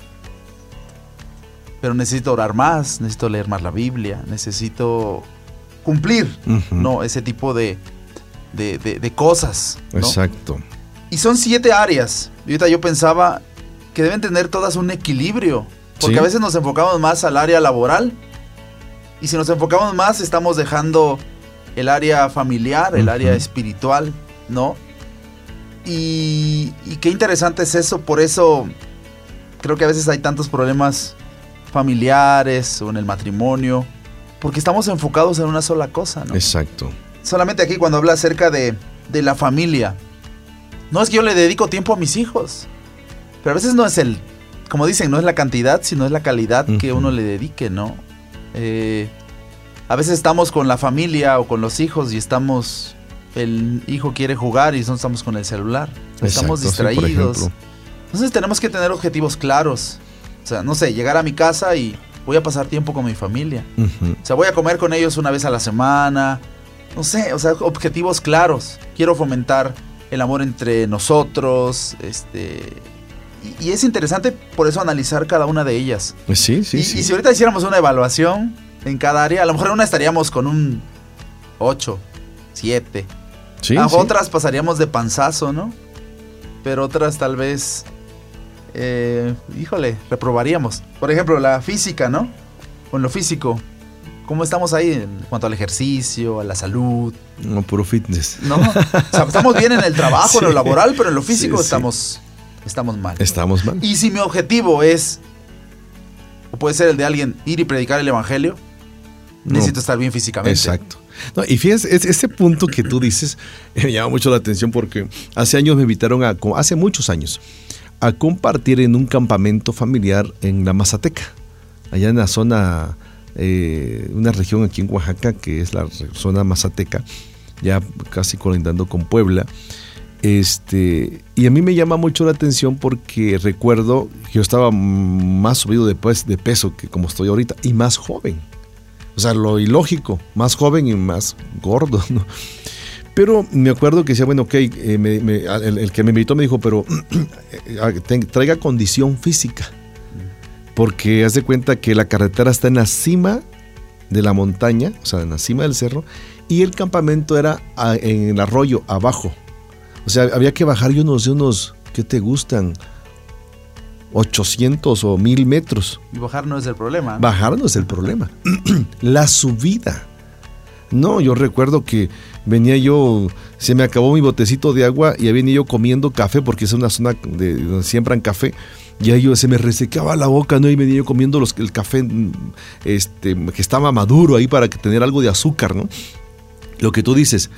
pero necesito orar más, necesito leer más la Biblia, necesito cumplir. ¿no? Ese tipo de, de, de- de cosas, ¿no? Exacto. Y son siete áreas. Y ahorita yo pensaba que deben tener todas un equilibrio. Porque Sí. a veces nos enfocamos más al área laboral. Y si nos enfocamos más, estamos dejando el área familiar, el área espiritual, ¿no? Y, y qué interesante es eso. Por eso creo que a veces hay tantos problemas familiares o en el matrimonio. Porque estamos enfocados en una sola cosa, ¿no? Exacto. solamente aquí cuando habla acerca de, de la familia. No es que yo le dedico tiempo a mis hijos. Pero a veces no es el, como dicen, no es la cantidad, sino es la calidad que uno le dedique, ¿no? Eh, a veces estamos con la familia o con los hijos y estamos, el hijo quiere jugar y nosotros estamos con el celular. Estamos Exacto, sí, distraídos. Entonces tenemos que tener objetivos claros. O sea, no sé, llegar a mi casa y voy a pasar tiempo con mi familia. O sea, voy a comer con ellos una vez a la semana. No sé, o sea, objetivos claros. Quiero fomentar el amor entre nosotros. Este. Y, y es interesante por eso analizar cada una de ellas. Sí, sí, y, sí. y si ahorita hiciéramos una evaluación en cada área, a lo mejor en una estaríamos con un 8, 7. Sí, a sí. otras pasaríamos de panzazo, ¿no? Pero otras tal vez. eh, híjole, reprobaríamos. Por ejemplo, la física, ¿no? Con lo físico. ¿Cómo estamos ahí en cuanto al ejercicio, a la salud? No, puro fitness. ¿No? O sea, estamos bien en el trabajo, en lo laboral, pero en lo físico estamos, estamos mal. Estamos mal. Y si mi objetivo es, o puede ser el de alguien, ir y predicar el evangelio, No. necesito estar bien físicamente. Exacto. No, y fíjate, es- ese punto que tú dices me llama mucho la atención porque hace años me invitaron a, hace muchos años, a compartir en un campamento familiar en la Mazateca, allá en la zona, eh, una región aquí en Oaxaca que es la zona Mazateca, ya casi colindando con Puebla. Este, y a mí me llama mucho la atención porque recuerdo que yo estaba más subido de, pues, de peso que como estoy ahorita y más joven. O sea, lo ilógico, más joven y más gordo, ¿no? Pero me acuerdo que decía, bueno, ok, eh, el, que me invitó me dijo, pero eh, ten- traiga condición física. Porque haz de cuenta que la carretera está en la cima de la montaña, o sea, en la cima del cerro, y el campamento era en el arroyo, abajo. O sea, había que bajar yo unos, unos, ¿qué te gustan? 800 o 1000 metros. Y bajar no es el problema. Bajar no es el problema. la subida. No, yo recuerdo que venía yo, se me acabó mi botecito de agua y venía yo comiendo café porque es una zona de, donde siembran café. Y ahí yo se me resequeaba la boca, ¿no? Y venía yo comiendo los, el café este, que estaba maduro ahí para que tener algo de azúcar, ¿no? Lo que tú dices,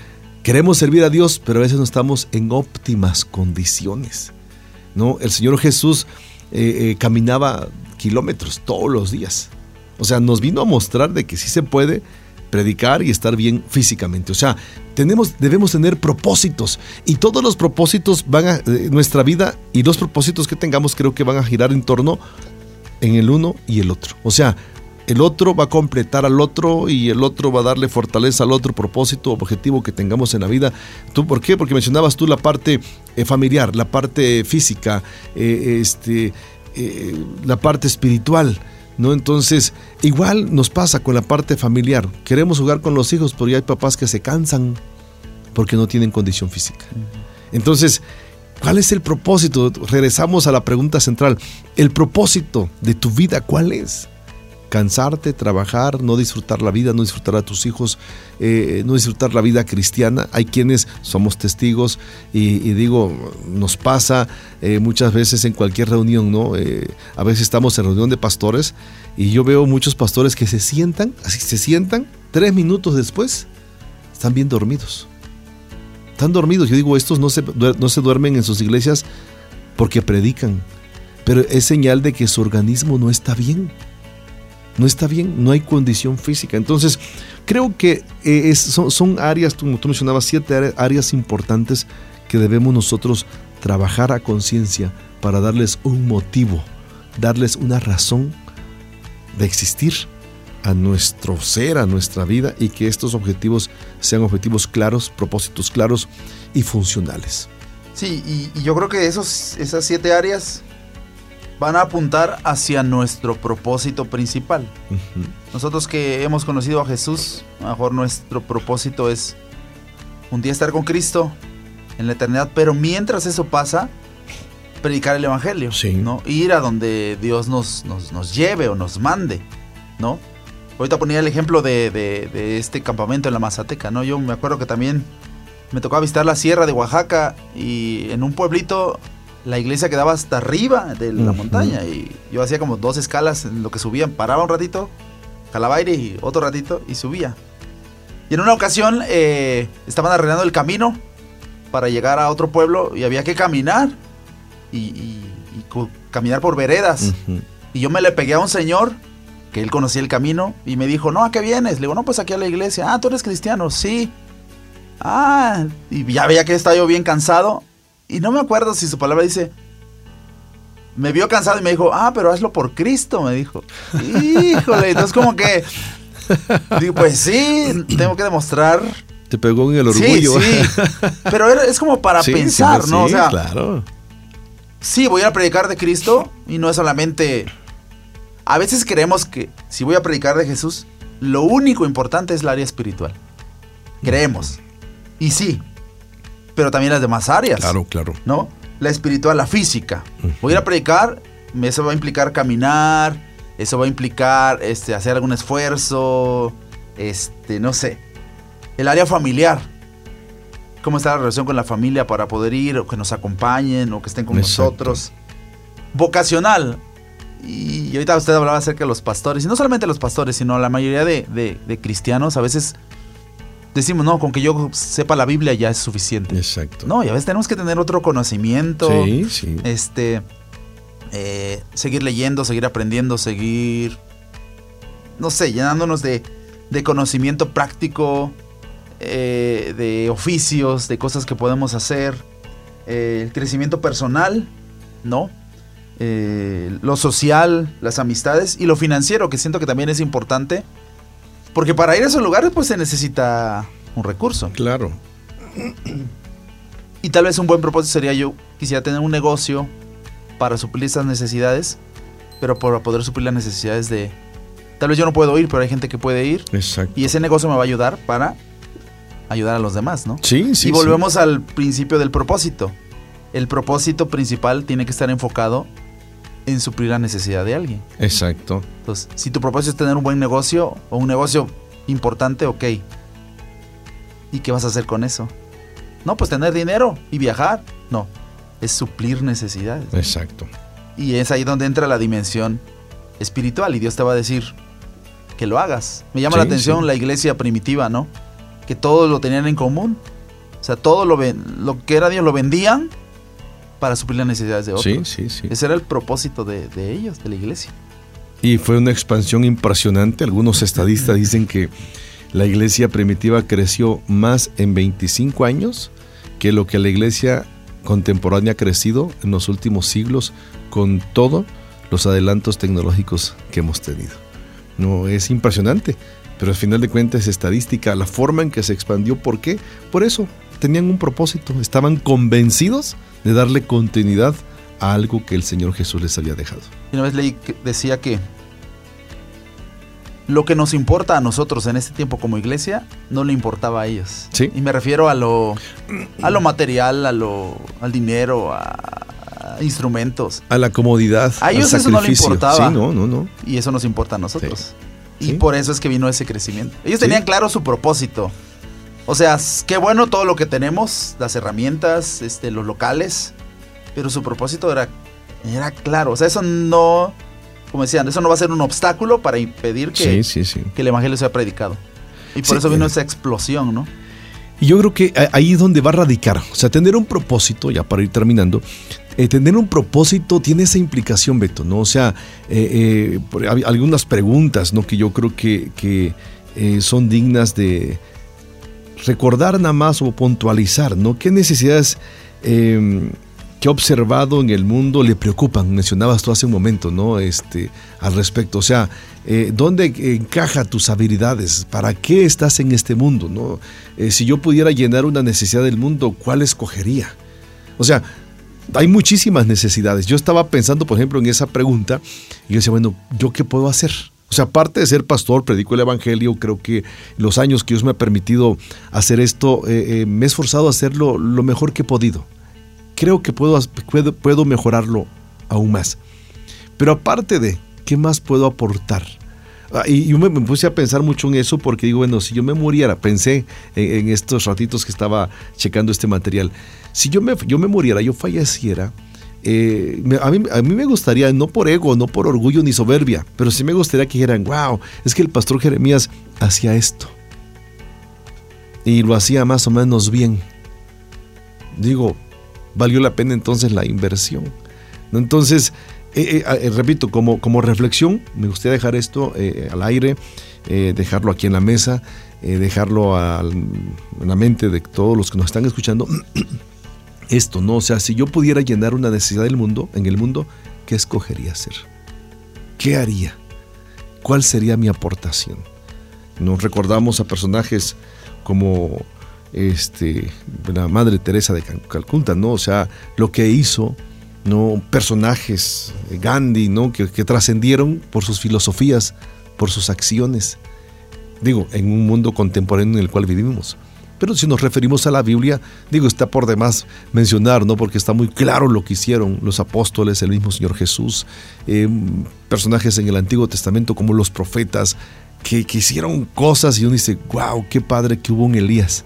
queremos servir a Dios, pero a veces no estamos en óptimas condiciones. ¿no? El Señor Jesús eh, eh, caminaba kilómetros todos los días. O sea, nos vino a mostrar de que sí se puede predicar y estar bien físicamente. O sea, tenemos, debemos tener propósitos y todos los propósitos van a eh, nuestra vida y los propósitos que tengamos creo que van a girar en torno en el uno y el otro. O sea, el otro va a completar al otro y el otro va a darle fortaleza al otro propósito, objetivo que tengamos en la vida. ¿Tú por qué? Porque mencionabas tú la parte eh, familiar, la parte física, eh, este, eh, la parte espiritual. ¿No? Entonces, igual nos pasa con la parte familiar. Queremos jugar con los hijos, pero ya hay papás que se cansan porque no tienen condición física. Entonces, ¿cuál es el propósito? Regresamos a la pregunta central. El propósito de tu vida, ¿cuál es? Cansarte, trabajar, no disfrutar la vida, no disfrutar a tus hijos, eh, no disfrutar la vida cristiana. Hay quienes somos testigos y, digo, nos pasa eh, muchas veces en cualquier reunión, ¿no? Eh, a veces estamos en reunión de pastores y yo veo muchos pastores que se sientan, así se sientan, tres minutos después, están bien dormidos. Están dormidos. Yo digo, estos no se, no se duermen en sus iglesias porque predican, pero es señal de que su organismo no está bien no está bien, no hay condición física. Entonces, creo que eh, son, son áreas, como tú mencionabas, siete áre- áreas importantes que debemos nosotros trabajar a conciencia para darles un motivo, darles una razón de existir a nuestro ser, a nuestra vida y que estos objetivos sean objetivos claros, propósitos claros y funcionales. Sí, y, y yo creo que esos, esas siete áreas van a apuntar hacia nuestro propósito principal. Nosotros que hemos conocido a Jesús, a lo mejor nuestro propósito es un día estar con Cristo en la eternidad, pero mientras eso pasa, predicar el Evangelio, Sí. ¿no? Ir a donde Dios nos, nos, nos lleve o nos mande, ¿no? Ahorita ponía el ejemplo de, de- de este campamento en la Mazateca, ¿no? Yo me acuerdo que también me tocaba visitar la sierra de Oaxaca y en un pueblito la iglesia quedaba hasta arriba de la montaña y yo hacía como dos escalas en lo que subían, paraba un ratito, jalaba aire y otro ratito y subía. Y en una ocasión eh, estaban arreglando el camino para llegar a otro pueblo y había que caminar y, y- y caminar por veredas. Y yo me le pegué a un señor que él conocía el camino y me dijo, no, ¿a qué vienes? Le digo, no, pues aquí a la iglesia. Ah, ¿tú eres cristiano? Sí. Ah, y ya veía que estaba yo bien cansado. Y no me acuerdo si su palabra dice, me vio cansado y me dijo, ah, pero hazlo por Cristo, me dijo. Híjole, entonces como que, digo, pues sí, tengo que demostrar. Te pegó en el Sí, orgullo. sí. Pero era- es como para Sí, pensar, sí, ¿no? O sí, sea, claro. sí, voy a predicar de Cristo y no es solamente... A veces creemos que si voy a predicar de Jesús, lo único importante es el área espiritual. Creemos. Y sí, pero también las demás áreas. Claro, claro. ¿No? La espiritual, la física. Voy a ir a predicar, eso va a implicar caminar, eso va a implicar este, hacer algún esfuerzo, este, no sé. El área familiar. ¿Cómo está la relación con la familia para poder ir o que nos acompañen o que estén con Exacto. nosotros? Vocacional. Y ahorita usted hablaba acerca de los pastores, y no solamente los pastores, sino la mayoría de, de- de cristianos a veces decimos, no, con que yo sepa la Biblia ya es suficiente. Exacto. No, y a veces tenemos que tener otro conocimiento. Sí, sí. Este. eh, seguir leyendo, seguir aprendiendo, seguir. No sé, llenándonos de, de conocimiento práctico, eh, de oficios, de cosas que podemos hacer. eh, el crecimiento personal, ¿no? Eh, lo social, las amistades y lo financiero, que siento que también es importante. Porque para ir a esos lugares, pues se necesita un recurso. Claro. Y tal vez un buen propósito sería yo quisiera tener un negocio para suplir esas necesidades, pero para poder suplir las necesidades de... Tal vez yo no puedo ir, pero hay gente que puede ir. Exacto. Y ese negocio me va a ayudar para ayudar a los demás, ¿no? Sí, sí. y volvemos al principio del propósito. El propósito principal tiene que estar enfocado en suplir la necesidad de alguien. Exacto. Entonces, si tu propósito es tener un buen negocio o un negocio importante, ok. ¿Y qué vas a hacer con eso? No, pues tener dinero y viajar. No, es suplir necesidades. Exacto. Y es ahí donde entra la dimensión espiritual y Dios te va a decir que lo hagas. Me llama Sí, la atención sí. la iglesia primitiva, ¿no? Que todos lo tenían en común. O sea, todo lo, lo que era Dios lo vendían para suplir las necesidades de otros. Sí, sí, sí. Ese era el propósito de, de ellos, de la iglesia. Y fue una expansión impresionante. Algunos estadistas dicen que la iglesia primitiva creció más en 25 años que lo que la iglesia contemporánea ha crecido en los últimos siglos con todos los adelantos tecnológicos que hemos tenido. No, es impresionante, pero al final de cuentas es estadística, la forma en que se expandió. ¿Por qué? Por eso, tenían un propósito, estaban convencidos de darle continuidad a algo que el Señor Jesús les había dejado. Y una vez leí que decía que lo que nos importa a nosotros en este tiempo como iglesia no le importaba a ellos. Sí. Y me refiero a lo, a lo material, a lo, al dinero, a, a instrumentos. a la comodidad, A al ellos eso no le importaba. Sí, no, no, no. Y eso nos importa a nosotros. Sí. Y por eso es que vino ese crecimiento. Ellos tenían claro su propósito. O sea, qué bueno todo lo que tenemos, las herramientas, este, los locales, pero su propósito era, era claro. O sea, eso no, como decían, eso no va a ser un obstáculo para impedir que, Sí, sí, sí. que el evangelio sea predicado. Y por eso vino esa explosión, ¿no? Y yo creo que ahí es donde va a radicar. O sea, tener un propósito, ya para ir terminando, eh, tener un propósito tiene esa implicación, Beto, ¿no? O sea, eh, eh, algunas preguntas, ¿no? Que yo creo que, que, eh, son dignas de recordar nada más o puntualizar, ¿no? ¿Qué necesidades eh, que ha observado en el mundo le preocupan? Mencionabas tú hace un momento, ¿no? Este, al respecto. O sea, eh, ¿dónde encaja tus habilidades? ¿Para qué estás en este mundo? ¿no? Eh, si yo pudiera llenar una necesidad del mundo, ¿cuál escogería? O sea, hay muchísimas necesidades. Yo estaba pensando, por ejemplo, en esa pregunta y yo decía, bueno, ¿yo qué puedo hacer? O sea, aparte de ser pastor, predico el Evangelio, creo que los años que Dios me ha permitido hacer esto, eh, eh, me he esforzado a hacerlo lo mejor que he podido. Creo que puedo, puedo, puedo mejorarlo aún más. Pero aparte de, ¿qué más puedo aportar? Ah, y yo me, puse a pensar mucho en eso porque digo, bueno, si yo me muriera, pensé en, en estos ratitos que estaba checando este material, si yo me, yo me muriera, yo falleciera, eh, a, mí, me gustaría, no por ego, no por orgullo ni soberbia, pero sí me gustaría que dijeran, wow, es que el pastor Jeremías hacía esto. Y lo hacía más o menos bien. Digo, valió la pena entonces la inversión. Entonces, eh, eh, repito, como, como reflexión, me gustaría dejar esto al aire, dejarlo aquí en la mesa, dejarlo en la mente de todos los que nos están escuchando. Esto, ¿no? O sea, si yo pudiera llenar una necesidad del mundo, en el mundo, ¿qué escogería hacer? ¿Qué haría? ¿Cuál sería mi aportación? Nos recordamos a personajes como este, la Madre Teresa de Cal- Calcuta, ¿no? O sea, lo que hizo, ¿no? Personajes, eh, Gandhi, ¿no? Que, que trascendieron por sus filosofías, por sus acciones. Digo, en un mundo contemporáneo en el cual vivimos. Pero si nos referimos a la Biblia, digo, está por demás mencionar, ¿no? Porque está muy claro lo que hicieron los apóstoles, el mismo Señor Jesús, eh, personajes en el Antiguo Testamento como los profetas, que, que hicieron cosas y uno dice, wow, qué padre que hubo un Elías,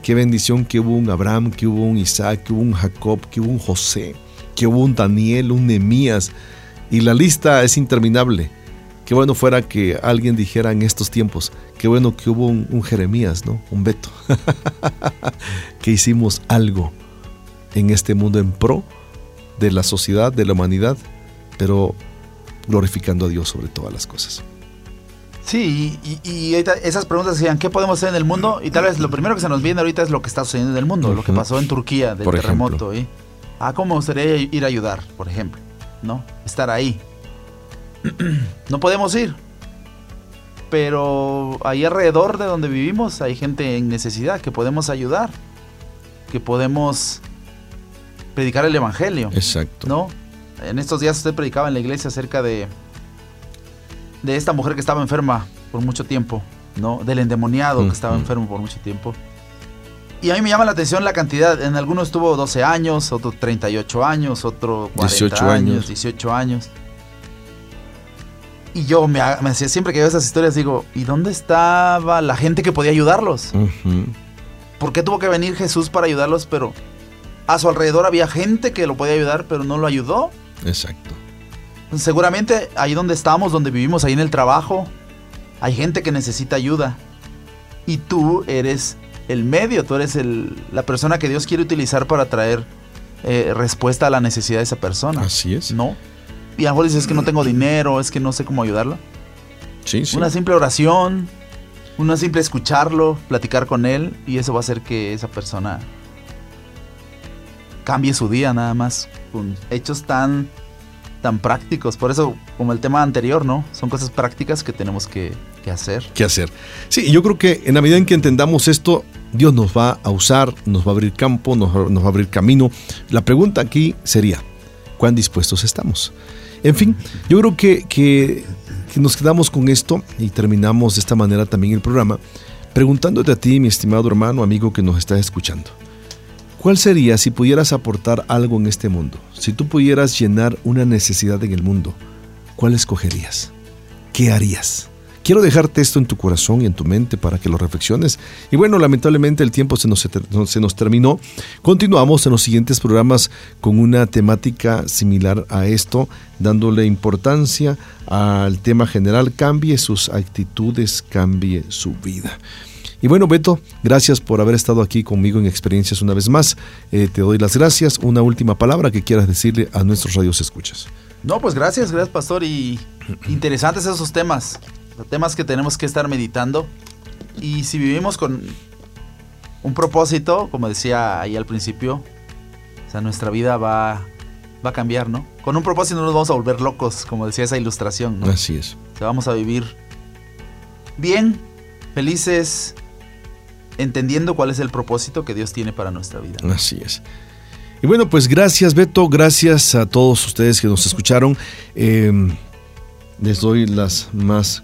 qué bendición que hubo un Abraham, que hubo un Isaac, que hubo un Jacob, que hubo un José, que hubo un Daniel, un Nemías, y la lista es interminable. Qué bueno fuera que alguien dijera en estos tiempos, qué bueno que hubo un, un Jeremías, ¿no? Un Beto, que hicimos algo en este mundo en pro de la sociedad, de la humanidad, pero glorificando a Dios sobre todas las cosas. Sí, y, esas preguntas decían, ¿qué podemos hacer en el mundo? Y tal vez lo primero que se nos viene ahorita es lo que está sucediendo en el mundo, lo que pasó en Turquía del Por ejemplo. terremoto. ¿eh? Ah, ¿cómo me gustaría ir a ayudar, por ejemplo? ¿No? Estar ahí. no podemos ir. Pero ahí alrededor de donde vivimos hay gente en necesidad que podemos ayudar. Que podemos predicar el evangelio. Exacto. ¿no? En estos días usted predicaba en la iglesia acerca de de esta mujer que estaba enferma por mucho tiempo, ¿no? Del endemoniado que estaba enfermo por mucho tiempo. Y a mí me llama la atención la cantidad. En algunos estuvo 12 años, otro 38 años, otro 40 18 años, años. 18 años. Y yo me, me siempre que veo esas historias digo, ¿y dónde estaba la gente que podía ayudarlos? ¿Por qué tuvo que venir Jesús para ayudarlos? Pero a su alrededor había gente que lo podía ayudar, pero no lo ayudó. Exacto. Seguramente ahí donde estamos, donde vivimos, ahí en el trabajo, hay gente que necesita ayuda. Y tú eres el medio, tú eres el- la persona que Dios quiere utilizar para traer eh, respuesta a la necesidad de esa persona. Así es. ¿No? Y a lo mejor dices "Es que no tengo dinero, es que no sé cómo ayudarlo. Sí, sí. Una simple oración, una simple escucharlo, platicar con él, y eso va a hacer que esa persona cambie su día nada más, con hechos tan, tan prácticos. Por eso, como el tema anterior, ¿no? Son cosas prácticas que tenemos que, que hacer. qué hacer. Sí, yo creo que en la medida en que entendamos esto, Dios nos va a usar, nos va a abrir campo, nos, nos va a abrir camino. La pregunta aquí sería, ¿cuán dispuestos estamos? En fin, yo creo que, que- que nos quedamos con esto y terminamos de esta manera también el programa, preguntándote a ti, mi estimado hermano, amigo que nos está escuchando. ¿Cuál sería si pudieras aportar algo en este mundo? Si tú pudieras llenar una necesidad en el mundo, ¿cuál escogerías? ¿Qué harías? Quiero dejarte esto en tu corazón y en tu mente para que lo reflexiones. Y bueno, lamentablemente el tiempo se nos, terminó. Continuamos en los siguientes programas con una temática similar a esto, dándole importancia al tema general, cambie sus actitudes, cambie su vida. Y bueno, Beto, gracias por haber estado aquí conmigo en Experiencias una vez más. Eh, te doy las gracias. Una última palabra que quieras decirle a nuestros radios escuchas. No, pues gracias, gracias, pastor. Y interesantes esos temas. Temas que tenemos que estar meditando. Y si vivimos con un propósito, como decía ahí al principio, o sea, nuestra vida va, va a cambiar, ¿no? Con un propósito no nos vamos a volver locos, como decía esa ilustración, ¿no? Así es. O sea, vamos a vivir bien, felices, entendiendo cuál es el propósito que Dios tiene para nuestra vida. Así es. Y bueno, pues gracias Beto, gracias a todos ustedes que nos escucharon. Eh, les doy las más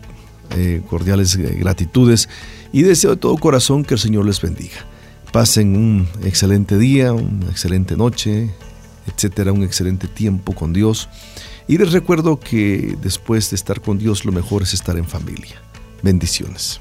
eh, cordiales eh, gratitudes y deseo de todo corazón que el Señor les bendiga. Pasen un excelente día, una excelente noche, etcétera, un excelente tiempo con Dios. Y les recuerdo que después de estar con Dios, lo mejor es estar en familia. Bendiciones.